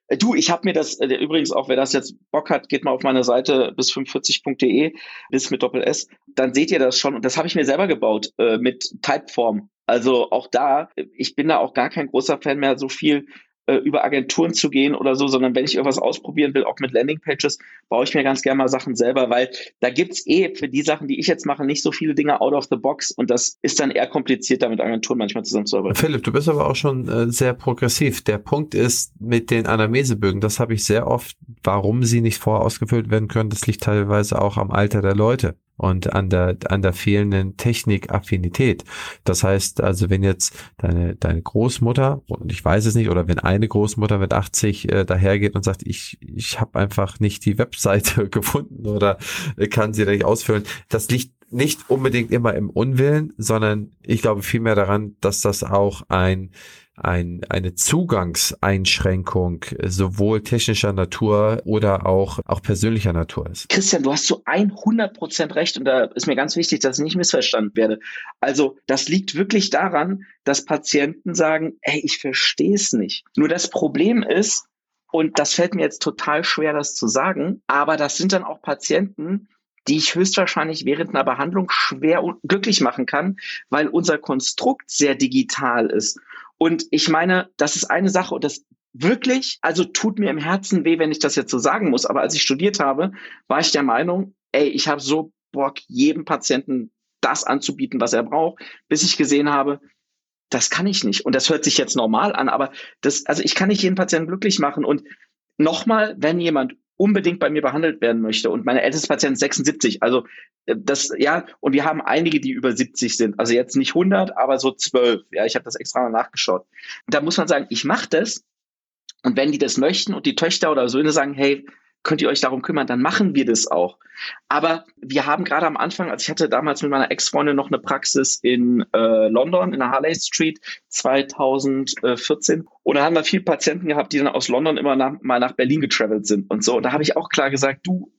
Äh, du, ich habe mir das, äh, übrigens auch, wer das jetzt Bock hat, geht mal auf meine Seite bis 45.de, bis mit Doppel S, dann seht ihr das schon. Und das habe ich mir selber gebaut äh, mit Typeform. Also auch da, ich bin da auch gar kein großer Fan mehr, so viel äh, über Agenturen zu gehen oder so, sondern wenn ich irgendwas ausprobieren will, auch mit Landingpages, baue ich mir ganz gerne mal Sachen selber, weil da gibt's eh für die Sachen, die ich jetzt mache, nicht so viele Dinge out of the box und das ist dann eher komplizierter mit Agenturen manchmal zusammenzuarbeiten. Philipp, du bist aber auch schon äh, sehr progressiv. Der Punkt ist mit den Anamnesebögen, das habe ich sehr oft, warum sie nicht vorausgefüllt werden können, das liegt teilweise auch am Alter der Leute. und an der, an der fehlenden Technikaffinität. Das heißt also, wenn jetzt deine, deine Großmutter, und ich weiß es nicht, oder wenn eine Großmutter mit 80 äh, dahergeht und sagt, ich, ich habe einfach nicht die Webseite [LAUGHS] gefunden oder kann sie da nicht ausfüllen, das liegt nicht unbedingt immer im Unwillen, sondern ich glaube vielmehr daran, dass das auch ein ein, eine Zugangseinschränkung sowohl technischer Natur oder auch, auch persönlicher Natur ist. Christian, du hast so 100 Prozent recht und da ist mir ganz wichtig, dass ich nicht missverstanden werde. Also das liegt wirklich daran, dass Patienten sagen, ey, ich verstehe es nicht. Nur das Problem ist, und das fällt mir jetzt total schwer, das zu sagen, aber das sind dann auch Patienten, die ich höchstwahrscheinlich während einer Behandlung schwer glücklich machen kann, weil unser Konstrukt sehr digital ist. Und ich meine, das ist eine Sache und das wirklich, also tut mir im Herzen weh, wenn ich das jetzt so sagen muss. Aber als ich studiert habe, war ich der Meinung, ey, ich habe so Bock, jedem Patienten das anzubieten, was er braucht, bis ich gesehen habe, das kann ich nicht. Und das hört sich jetzt normal an, aber das, also ich kann nicht jeden Patienten glücklich machen. Und nochmal, wenn jemand unbedingt bei mir behandelt werden möchte. Und meine älteste Patientin 76. Also äh, das, ja, und wir haben einige, die über 70 sind. Also jetzt nicht 100, aber so 12. Ja, ich habe das extra mal nachgeschaut. Da muss man sagen, ich mache das. Und wenn die das möchten und die Töchter oder Söhne sagen, hey, könnt ihr euch darum kümmern, dann machen wir das auch. Aber wir haben gerade am Anfang, also ich hatte damals mit meiner Ex-Freundin noch eine Praxis in äh, London, in der Harley Street 2014. Und da haben wir viele Patienten gehabt, die dann aus London immer nach, mal nach Berlin getravelt sind und so. Und da habe ich auch klar gesagt, du,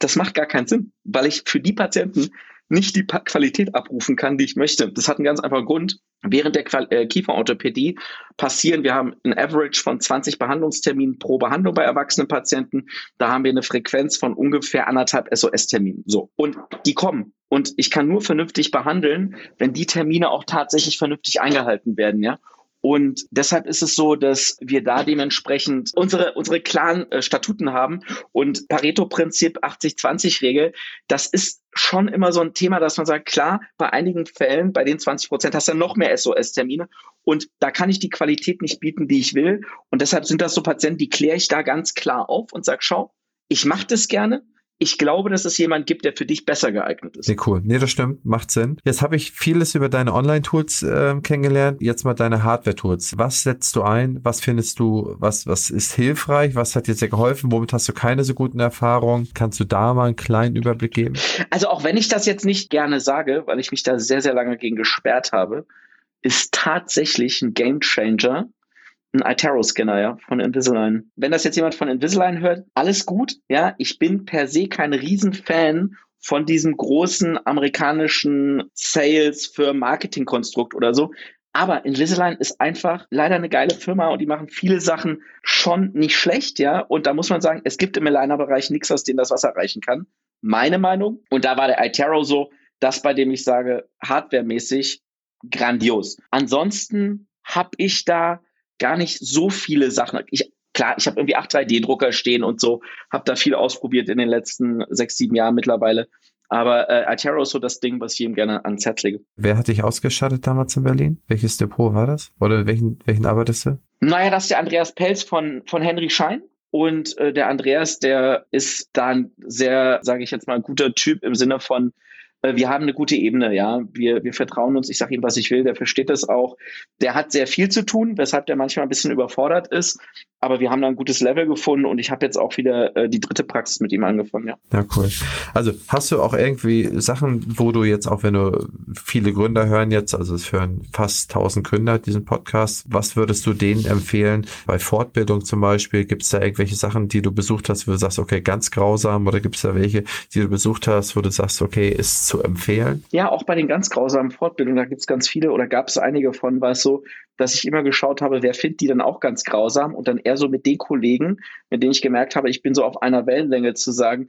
das macht gar keinen Sinn, weil ich für die Patienten nicht die Qualität abrufen kann, die ich möchte. Das hat einen ganz einfachen Grund. Während der Qual äh, Kieferorthopädie passieren, wir haben ein Average von 20 Behandlungsterminen pro Behandlung bei erwachsenen Patienten. Da haben wir eine Frequenz von ungefähr anderthalb SOS-Terminen. So. Und die kommen. Und ich kann nur vernünftig behandeln, wenn die Termine auch tatsächlich vernünftig eingehalten werden, ja. Und deshalb ist es so, dass wir da dementsprechend unsere, unsere klaren äh, Statuten haben. Und Pareto-Prinzip 80-20-Regel, das ist schon immer so ein Thema, dass man sagt, klar, bei einigen Fällen, bei den 20 Prozent hast du noch mehr SOS-Termine und da kann ich die Qualität nicht bieten, die ich will. Und deshalb sind das so Patienten, die kläre ich da ganz klar auf und sage, schau, ich mache das gerne, ich glaube, dass es jemand gibt, der für dich besser geeignet ist. Nee, cool. Nee, das stimmt. Macht Sinn. Jetzt habe ich vieles über deine Online-Tools äh, kennengelernt. Jetzt mal deine Hardware-Tools. Was setzt du ein? Was findest du, was, was ist hilfreich? Was hat dir sehr geholfen? Womit hast du keine so guten Erfahrungen? Kannst du da mal einen kleinen Überblick geben? Also auch wenn ich das jetzt nicht gerne sage, weil ich mich da sehr, sehr lange gegen gesperrt habe, ist tatsächlich ein Game Changer ein Itero-Scanner, ja, von Invisalign. Wenn das jetzt jemand von Invisalign hört, alles gut, ja. Ich bin per se kein Riesenfan von diesem großen amerikanischen Sales für Marketing-Konstrukt oder so. Aber Invisalign ist einfach leider eine geile Firma und die machen viele Sachen schon nicht schlecht, ja. Und da muss man sagen, es gibt im Aligner-Bereich nichts, aus dem das Wasser reichen kann. Meine Meinung. Und da war der Itero so, das, bei dem ich sage, hardwaremäßig grandios. Ansonsten habe ich da gar nicht so viele Sachen. Ich, klar, ich habe irgendwie acht 3D-Drucker stehen und so, habe da viel ausprobiert in den letzten sechs, sieben Jahren mittlerweile. Aber äh, Altero ist so das Ding, was ich ihm gerne ans Herz lege. Wer hat dich ausgestattet damals in Berlin? Welches Depot war das? Oder welchen, welchen arbeitest du? Naja, das ist der Andreas Pelz von, von Henry Schein. Und äh, der Andreas, der ist da ein sehr, sage ich jetzt mal, guter Typ im Sinne von, wir haben eine gute Ebene, ja. Wir, wir vertrauen uns, ich sage ihm, was ich will, der versteht das auch. Der hat sehr viel zu tun, weshalb der manchmal ein bisschen überfordert ist. Aber wir haben da ein gutes Level gefunden und ich habe jetzt auch wieder äh, die dritte Praxis mit ihm angefangen, ja. Ja, cool. Also hast du auch irgendwie Sachen, wo du jetzt, auch wenn du viele Gründer hören jetzt, also es hören fast 1000 Gründer diesen Podcast, was würdest du denen empfehlen? Bei Fortbildung zum Beispiel, gibt es da irgendwelche Sachen, die du besucht hast, wo du sagst, okay, ganz grausam oder gibt es da welche, die du besucht hast, wo du sagst, okay, ist zu empfehlen? Ja, auch bei den ganz grausamen Fortbildungen, da gibt es ganz viele oder gab es einige von, war es so, dass ich immer geschaut habe, wer findet die dann auch ganz grausam und dann eher so mit den Kollegen, mit denen ich gemerkt habe, ich bin so auf einer Wellenlänge zu sagen,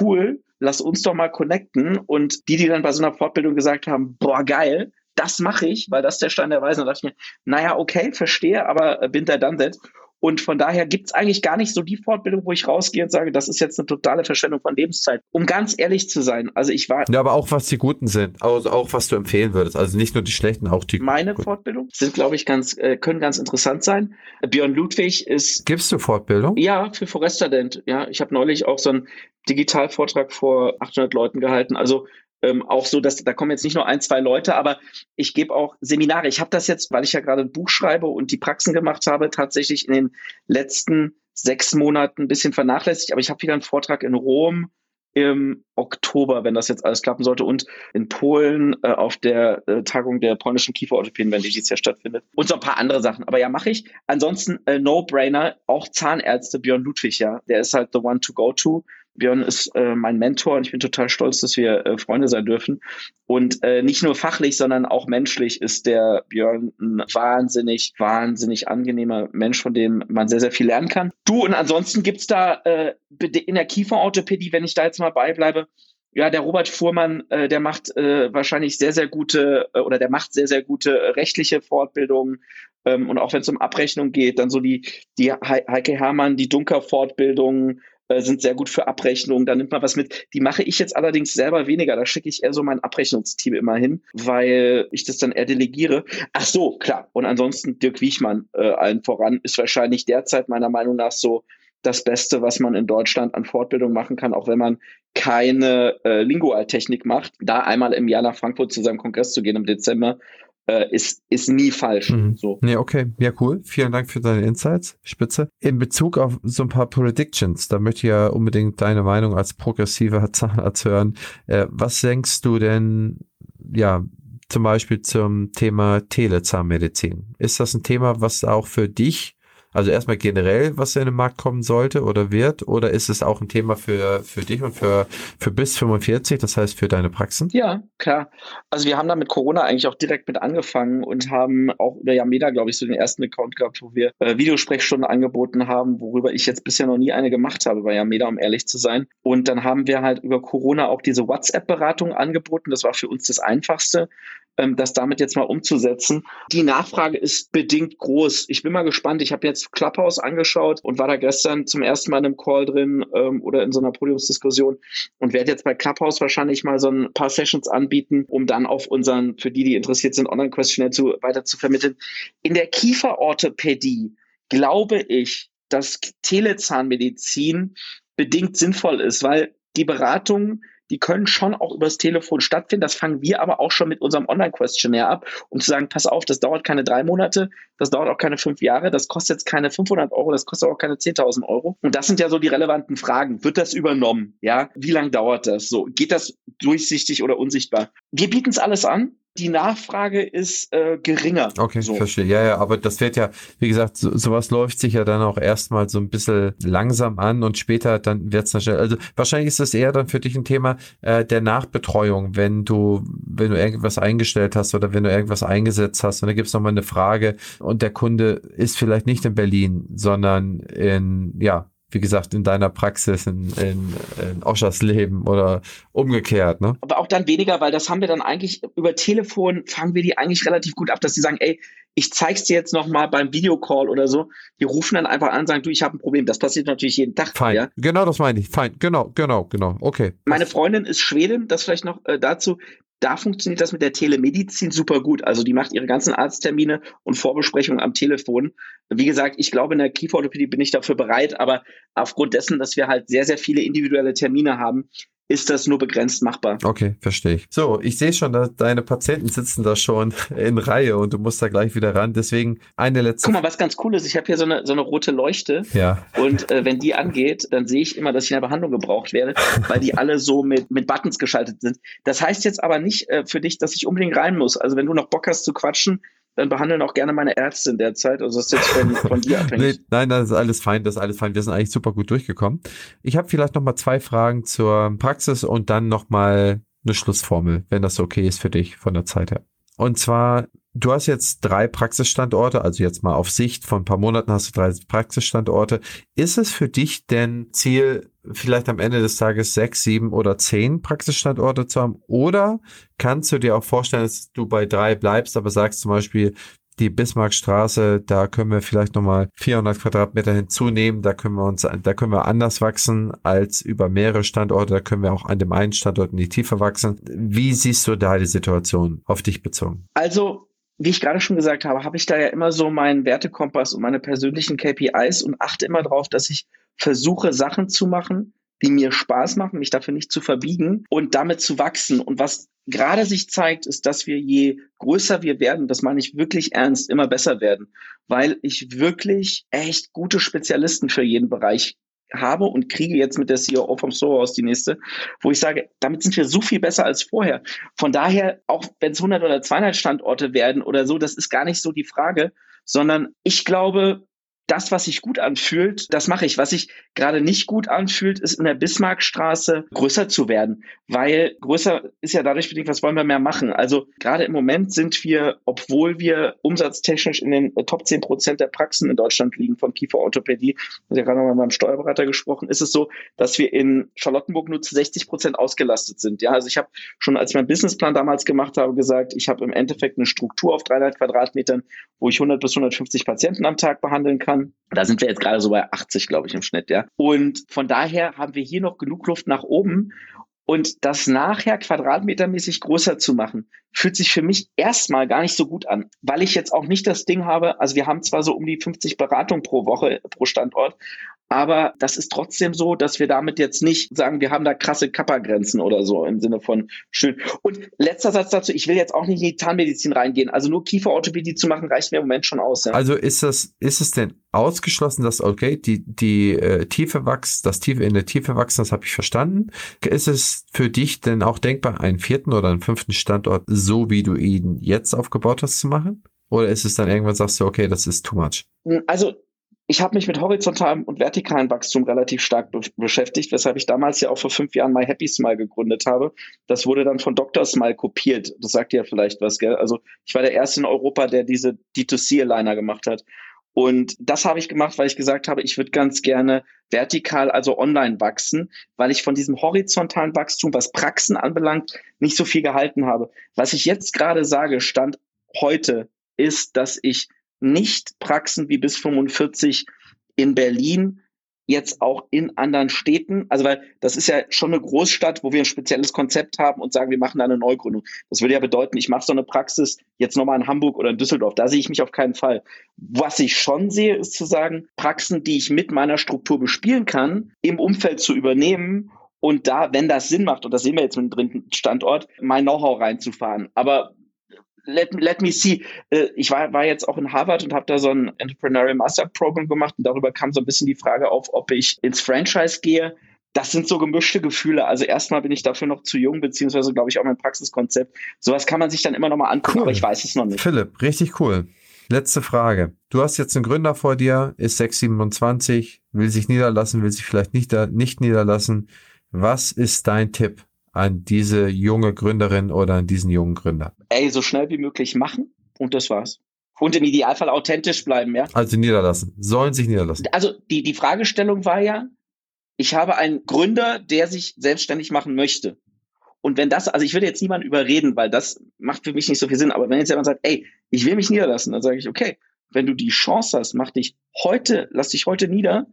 cool, lass uns doch mal connecten und die, die dann bei so einer Fortbildung gesagt haben, boah, geil, das mache ich, weil das der Stein der Weisen, da dachte ich mir, naja, okay, verstehe, aber bin da dann that. Und von daher gibt es eigentlich gar nicht so die Fortbildung, wo ich rausgehe und sage, das ist jetzt eine totale Verschwendung von Lebenszeit. Um ganz ehrlich zu sein, also ich war. Ja, aber auch was die guten sind, also auch was du empfehlen würdest. Also nicht nur die schlechten, auch die. Meine guten. Fortbildung sind, glaube ich, ganz, äh, können ganz interessant sein. Björn Ludwig ist. Gibst du Fortbildung? Ja, für Foresterdent. Ja, ich habe neulich auch so einen Digitalvortrag vor 800 Leuten gehalten. Also ähm, auch so, dass da kommen jetzt nicht nur ein, zwei Leute, aber ich gebe auch Seminare. Ich habe das jetzt, weil ich ja gerade ein Buch schreibe und die Praxen gemacht habe, tatsächlich in den letzten sechs Monaten ein bisschen vernachlässigt. Aber ich habe wieder einen Vortrag in Rom im Oktober, wenn das jetzt alles klappen sollte, und in Polen äh, auf der äh, Tagung der polnischen Kieferorthopäden, wenn die dieses Jahr stattfindet. Und so ein paar andere Sachen. Aber ja, mache ich. Ansonsten äh, No-Brainer, auch Zahnärzte, Björn Ludwig, ja. Der ist halt the one to go to. Björn ist äh, mein Mentor und ich bin total stolz, dass wir äh, Freunde sein dürfen. Und äh, nicht nur fachlich, sondern auch menschlich ist der Björn ein wahnsinnig, wahnsinnig angenehmer Mensch, von dem man sehr, sehr viel lernen kann. Du, und ansonsten gibt's da äh, in der Kieferorthopädie, wenn ich da jetzt mal beibleibe, ja, der Robert Fuhrmann, äh, der macht äh, wahrscheinlich sehr, sehr gute äh, oder der macht sehr, sehr gute rechtliche Fortbildungen. Ähm, und auch wenn es um Abrechnung geht, dann so die, die Heike Hermann, die Dunker-Fortbildungen, äh, sind sehr gut für Abrechnungen. Da nimmt man was mit. Die mache ich jetzt allerdings selber weniger. Da schicke ich eher so mein Abrechnungsteam immer hin, weil ich das dann eher delegiere. Ach so, klar. Und ansonsten Dirk Wiechmann äh, allen voran ist wahrscheinlich derzeit meiner Meinung nach so das Beste, was man in Deutschland an Fortbildung machen kann, auch wenn man keine äh, Lingualtechnik macht. Da einmal im Jahr nach Frankfurt zu seinem Kongress zu gehen im Dezember äh, ist, ist nie falsch. Mhm. So. Nee, okay. Ja, cool. Vielen Dank für deine Insights. Spitze. In Bezug auf so ein paar Predictions, da möchte ich ja unbedingt deine Meinung als progressiver [LAUGHS] Zahnarzt hören. Äh, was denkst du denn, ja, zum Beispiel zum Thema Telezahnmedizin? Ist das ein Thema, was auch für dich also erstmal generell, was in den Markt kommen sollte oder wird, oder ist es auch ein Thema für, für dich und für, für bis 45, das heißt für deine Praxen? Ja, klar. Also wir haben da mit Corona eigentlich auch direkt mit angefangen und haben auch über Yameda, glaube ich, so den ersten Account gehabt, wo wir äh, Videosprechstunden angeboten haben, worüber ich jetzt bisher noch nie eine gemacht habe bei Yameda, um ehrlich zu sein. Und dann haben wir halt über Corona auch diese WhatsApp-Beratung angeboten. Das war für uns das Einfachste das damit jetzt mal umzusetzen. Die Nachfrage ist bedingt groß. Ich bin mal gespannt. Ich habe jetzt Clubhouse angeschaut und war da gestern zum ersten Mal in einem Call drin ähm, oder in so einer Podiumsdiskussion und werde jetzt bei Clubhouse wahrscheinlich mal so ein paar Sessions anbieten, um dann auf unseren, für die, die interessiert sind, Online-Questionnaire zu, weiter zu vermitteln. In der Kieferorthopädie glaube ich, dass Telezahnmedizin bedingt sinnvoll ist, weil die Beratung die können schon auch übers Telefon stattfinden. Das fangen wir aber auch schon mit unserem Online-Questionnaire ab, um zu sagen, pass auf, das dauert keine drei Monate, das dauert auch keine fünf Jahre, das kostet jetzt keine 500 Euro, das kostet auch keine 10.000 Euro. Und das sind ja so die relevanten Fragen. Wird das übernommen? Ja, wie lange dauert das? So, geht das durchsichtig oder unsichtbar? Wir bieten es alles an die Nachfrage ist äh, geringer. Okay, so. verstehe. Ja, ja, aber das wird ja, wie gesagt, so, sowas läuft sich ja dann auch erstmal so ein bisschen langsam an und später dann wird es dann schnell. Also wahrscheinlich ist das eher dann für dich ein Thema äh, der Nachbetreuung, wenn du, wenn du irgendwas eingestellt hast oder wenn du irgendwas eingesetzt hast und da gibt es nochmal eine Frage und der Kunde ist vielleicht nicht in Berlin, sondern in, ja, wie gesagt, in deiner Praxis in, in, in Oschers Leben oder umgekehrt, ne? Aber auch dann weniger, weil das haben wir dann eigentlich über Telefon fangen wir die eigentlich relativ gut ab, dass die sagen, ey, ich zeig's dir jetzt noch mal beim Videocall oder so. Die rufen dann einfach an und sagen, du, ich habe ein Problem. Das passiert natürlich jeden Tag. Fein. Ja? Genau, das meine ich. Fein. Genau, genau, genau. Okay. Meine Freundin ist Schwedin, das vielleicht noch äh, dazu da funktioniert das mit der Telemedizin super gut. Also die macht ihre ganzen Arzttermine und Vorbesprechungen am Telefon. Wie gesagt, ich glaube, in der Kieferorthopädie bin ich dafür bereit, aber aufgrund dessen, dass wir halt sehr, sehr viele individuelle Termine haben, ist das nur begrenzt machbar. Okay, verstehe ich. So, ich sehe schon, dass deine Patienten sitzen da schon [LAUGHS] in Reihe und du musst da gleich wieder ran. Deswegen eine letzte. Guck mal, was ganz cool ist, ich habe hier so eine, so eine rote Leuchte. Ja. Und äh, wenn die angeht, dann sehe ich immer, dass ich in der Behandlung gebraucht werde, weil die alle so mit, mit Buttons geschaltet sind. Das heißt jetzt aber nicht äh, für dich, dass ich unbedingt rein muss. Also wenn du noch Bock hast zu quatschen, dann behandeln auch gerne meine Ärzte in der Zeit. Also das ist jetzt von, von dir [LAUGHS] abhängig. Nee, nein, das ist alles fein, das ist alles fein. Wir sind eigentlich super gut durchgekommen. Ich habe vielleicht noch mal zwei Fragen zur Praxis und dann noch mal eine Schlussformel, wenn das okay ist für dich von der Zeit her. Und zwar, du hast jetzt drei Praxisstandorte, also jetzt mal auf Sicht von ein paar Monaten hast du drei Praxisstandorte. Ist es für dich denn Ziel, vielleicht am Ende des Tages sechs, sieben oder zehn Praxisstandorte zu haben? Oder kannst du dir auch vorstellen, dass du bei drei bleibst, aber sagst zum Beispiel, die Bismarckstraße, da können wir vielleicht nochmal 400 Quadratmeter hinzunehmen, da können wir uns, da können wir anders wachsen als über mehrere Standorte, da können wir auch an dem einen Standort in die Tiefe wachsen. Wie siehst du da die Situation auf dich bezogen? Also wie ich gerade schon gesagt habe, habe ich da ja immer so meinen Wertekompass und meine persönlichen KPIs und achte immer darauf, dass ich versuche, Sachen zu machen, die mir Spaß machen, mich dafür nicht zu verbiegen und damit zu wachsen. Und was gerade sich zeigt, ist, dass wir je größer wir werden, das meine ich wirklich ernst, immer besser werden, weil ich wirklich echt gute Spezialisten für jeden Bereich habe und kriege jetzt mit der CEO vom Store aus die nächste, wo ich sage, damit sind wir so viel besser als vorher. Von daher, auch wenn es 100 oder 200 Standorte werden oder so, das ist gar nicht so die Frage, sondern ich glaube, das, was sich gut anfühlt, das mache ich. Was sich gerade nicht gut anfühlt, ist in der Bismarckstraße größer zu werden, weil größer ist ja dadurch bedingt, was wollen wir mehr machen. Also gerade im Moment sind wir, obwohl wir umsatztechnisch in den Top 10 Prozent der Praxen in Deutschland liegen von Kieferorthopädie, ich ja gerade noch mal mit meinem Steuerberater gesprochen, ist es so, dass wir in Charlottenburg nur zu 60 Prozent ausgelastet sind. Ja, also ich habe schon, als ich meinen Businessplan damals gemacht habe, gesagt, ich habe im Endeffekt eine Struktur auf 300 Quadratmetern, wo ich 100 bis 150 Patienten am Tag behandeln kann kann. Da sind wir jetzt gerade so bei 80, glaube ich, im Schnitt, ja. Und von daher haben wir hier noch genug Luft nach oben. Und das nachher quadratmetermäßig größer zu machen, fühlt sich für mich erstmal gar nicht so gut an, weil ich jetzt auch nicht das Ding habe, also wir haben zwar so um die 50 Beratungen pro Woche pro Standort, aber das ist trotzdem so, dass wir damit jetzt nicht sagen, wir haben da krasse Kappa-Grenzen oder so im Sinne von schön. Und letzter Satz dazu, ich will jetzt auch nicht in die Zahnmedizin reingehen. Also nur Kieferorthopädie zu machen, reicht mir im Moment schon aus. Ja. Also ist das, ist es denn ausgeschlossen, dass, okay, die, die äh, Tiefe wächst, das Tiefe in der Tiefe wachsen, das habe ich verstanden. Ist es für dich denn auch denkbar, einen vierten oder einen fünften Standort, so wie du ihn jetzt aufgebaut hast, zu machen? Oder ist es dann irgendwann sagst du, okay, das ist too much? Also ich habe mich mit horizontalem und vertikalem Wachstum relativ stark be beschäftigt, weshalb ich damals ja auch vor fünf Jahren My Happy Smile gegründet habe. Das wurde dann von Dr. Smile kopiert. Das sagt ja vielleicht was, gell? Also ich war der Erste in Europa, der diese D2C-Aligner gemacht hat. Und das habe ich gemacht, weil ich gesagt habe, ich würde ganz gerne vertikal, also online wachsen, weil ich von diesem horizontalen Wachstum, was Praxen anbelangt, nicht so viel gehalten habe. Was ich jetzt gerade sage, stand heute, ist, dass ich nicht Praxen wie bis 45 in Berlin jetzt auch in anderen Städten, also weil das ist ja schon eine Großstadt, wo wir ein spezielles Konzept haben und sagen, wir machen da eine Neugründung. Das würde ja bedeuten, ich mache so eine Praxis jetzt nochmal in Hamburg oder in Düsseldorf. Da sehe ich mich auf keinen Fall. Was ich schon sehe, ist zu sagen, Praxen, die ich mit meiner Struktur bespielen kann, im Umfeld zu übernehmen und da, wenn das Sinn macht, und das sehen wir jetzt mit dem dritten Standort, mein Know-how reinzufahren. Aber let, let me see. Äh, ich war, war jetzt auch in Harvard und habe da so ein Entrepreneurial Master Program gemacht und darüber kam so ein bisschen die Frage auf, ob ich ins Franchise gehe. Das sind so gemischte Gefühle. Also erstmal bin ich dafür noch zu jung, beziehungsweise glaube ich auch mein Praxiskonzept. Sowas kann man sich dann immer noch mal angucken, cool. aber ich weiß es noch nicht. Philipp, richtig cool. Letzte Frage. Du hast jetzt einen Gründer vor dir, ist 627, will sich niederlassen, will sich vielleicht nicht, nicht niederlassen. Was ist dein Tipp? An diese junge Gründerin oder an diesen jungen Gründer? Ey, so schnell wie möglich machen und das war's. Und im Idealfall authentisch bleiben, ja. Also niederlassen. Sollen sich niederlassen. Also die, die Fragestellung war ja, ich habe einen Gründer, der sich selbstständig machen möchte. Und wenn das, also ich würde jetzt niemanden überreden, weil das macht für mich nicht so viel Sinn, aber wenn jetzt jemand sagt, ey, ich will mich niederlassen, dann sage ich, okay, wenn du die Chance hast, mach dich heute, lass dich heute nieder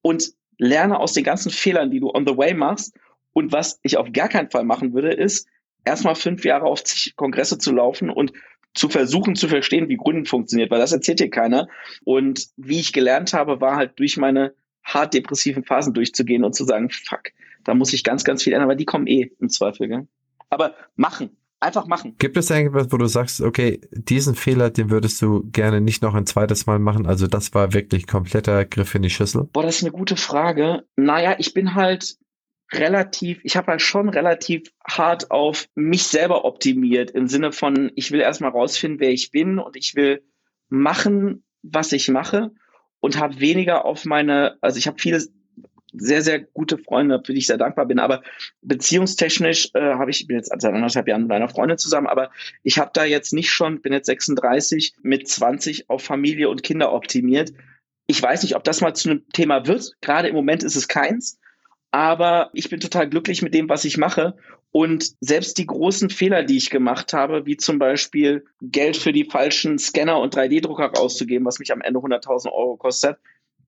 und lerne aus den ganzen Fehlern, die du on the way machst und was ich auf gar keinen Fall machen würde, ist, erstmal fünf Jahre auf zig Kongresse zu laufen und zu versuchen zu verstehen, wie Gründen funktioniert, weil das erzählt dir keiner. Und wie ich gelernt habe, war halt durch meine hart depressiven Phasen durchzugehen und zu sagen, fuck, da muss ich ganz, ganz viel ändern, weil die kommen eh im Zweifel. Gell? Aber machen, einfach machen. Gibt es irgendwas, wo du sagst, okay, diesen Fehler, den würdest du gerne nicht noch ein zweites Mal machen? Also das war wirklich kompletter Griff in die Schüssel. Boah, das ist eine gute Frage. Naja, ich bin halt relativ, ich habe halt schon relativ hart auf mich selber optimiert im Sinne von, ich will erstmal rausfinden, wer ich bin und ich will machen, was ich mache und habe weniger auf meine, also ich habe viele sehr, sehr gute Freunde, für die ich sehr dankbar bin, aber beziehungstechnisch äh, habe ich, bin jetzt seit anderthalb Jahren mit einer Freundin zusammen, aber ich habe da jetzt nicht schon, bin jetzt 36, mit 20 auf Familie und Kinder optimiert. Ich weiß nicht, ob das mal zu einem Thema wird. Gerade im Moment ist es keins. Aber ich bin total glücklich mit dem, was ich mache. Und selbst die großen Fehler, die ich gemacht habe, wie zum Beispiel Geld für die falschen Scanner und 3D-Drucker rauszugeben, was mich am Ende 100.000 Euro kostet,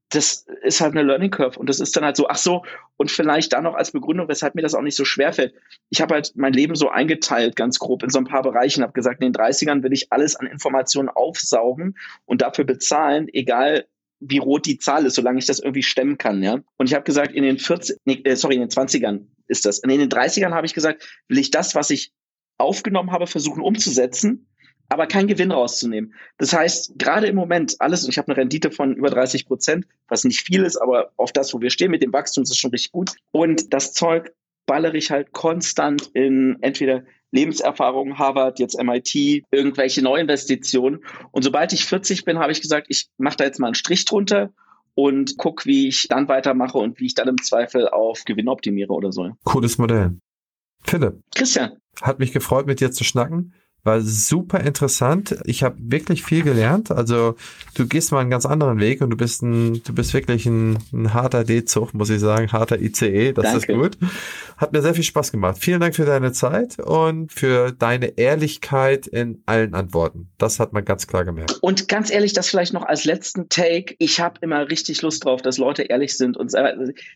das ist halt eine Learning Curve und das ist dann halt so, ach so, und vielleicht da noch als Begründung, weshalb mir das auch nicht so schwer fällt. Ich habe halt mein Leben so eingeteilt, ganz grob, in so ein paar Bereichen, habe gesagt, in den 30ern will ich alles an Informationen aufsaugen und dafür bezahlen, egal wie rot die Zahl ist, solange ich das irgendwie stemmen kann, ja. Und ich habe gesagt, in den 40, nee, äh, sorry, in den 20ern ist das. Und in den 30ern habe ich gesagt, will ich das, was ich aufgenommen habe, versuchen umzusetzen, aber keinen Gewinn rauszunehmen. Das heißt, gerade im Moment alles, und ich habe eine Rendite von über 30 Prozent, was nicht viel ist, aber auf das, wo wir stehen mit dem Wachstum, ist es schon richtig gut. Und das Zeug ballere ich halt konstant in entweder Lebenserfahrung, Harvard, jetzt MIT, irgendwelche Neuinvestitionen. Und sobald ich 40 bin, habe ich gesagt, ich mache da jetzt mal einen Strich drunter und guck, wie ich dann weitermache und wie ich dann im Zweifel auf Gewinn optimiere oder so. Cooles Modell. Philipp. Christian. Hat mich gefreut, mit dir zu schnacken. War super interessant. Ich habe wirklich viel gelernt. Also du gehst mal einen ganz anderen Weg und du bist ein, du bist wirklich ein, ein harter D-Zug, muss ich sagen, harter ICE. Das Danke. ist gut. Hat mir sehr viel Spaß gemacht. Vielen Dank für deine Zeit und für deine Ehrlichkeit in allen Antworten. Das hat man ganz klar gemerkt. Und ganz ehrlich, das vielleicht noch als letzten Take. Ich habe immer richtig Lust drauf, dass Leute ehrlich sind und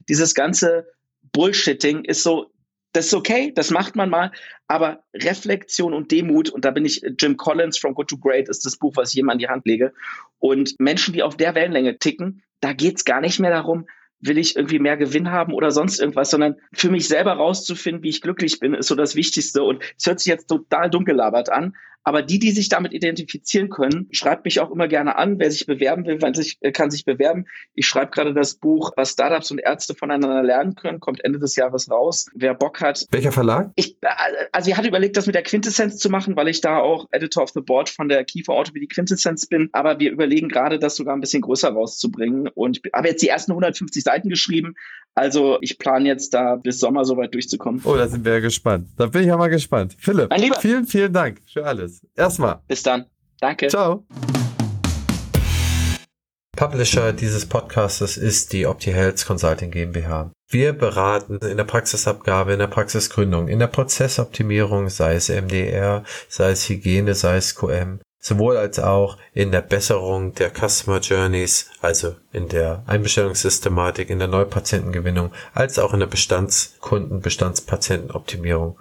dieses ganze Bullshitting ist so, das ist okay, das macht man mal, aber Reflexion und Demut, und da bin ich, Jim Collins, From Good to Great, ist das Buch, was ich jedem an die Hand lege. Und Menschen, die auf der Wellenlänge ticken, da geht's gar nicht mehr darum, will ich irgendwie mehr Gewinn haben oder sonst irgendwas, sondern für mich selber rauszufinden, wie ich glücklich bin, ist so das Wichtigste. Und es hört sich jetzt total dunkelabert an, aber die, die sich damit identifizieren können, schreibt mich auch immer gerne an. Wer sich bewerben will, sich, äh, kann sich bewerben. Ich schreibe gerade das Buch, was Startups und Ärzte voneinander lernen können, kommt Ende des Jahres raus. Wer Bock hat. Welcher Verlag? Ich, äh, also ich hatte überlegt, das mit der Quintessenz zu machen, weil ich da auch Editor of the Board von der Kiefer Orthopädie Quintessenz bin. Aber wir überlegen gerade, das sogar ein bisschen größer rauszubringen. Und ich habe jetzt die ersten 150 Seiten geschrieben. Also ich plane jetzt da bis Sommer soweit durchzukommen. Oh, da sind wir ja gespannt. Da bin ich ja mal gespannt. Philipp, mein Lieber. vielen, vielen Dank für alles. Erstmal. Bis dann. Danke. Ciao. Publisher dieses Podcastes ist die OptiHealth Consulting GmbH. Wir beraten in der Praxisabgabe, in der Praxisgründung, in der Prozessoptimierung, sei es MDR, sei es Hygiene, sei es QM, sowohl als auch in der Besserung der Customer Journeys, also in der Einbestellungssystematik, in der Neupatientengewinnung, als auch in der Bestandskunden, Bestandspatientenoptimierung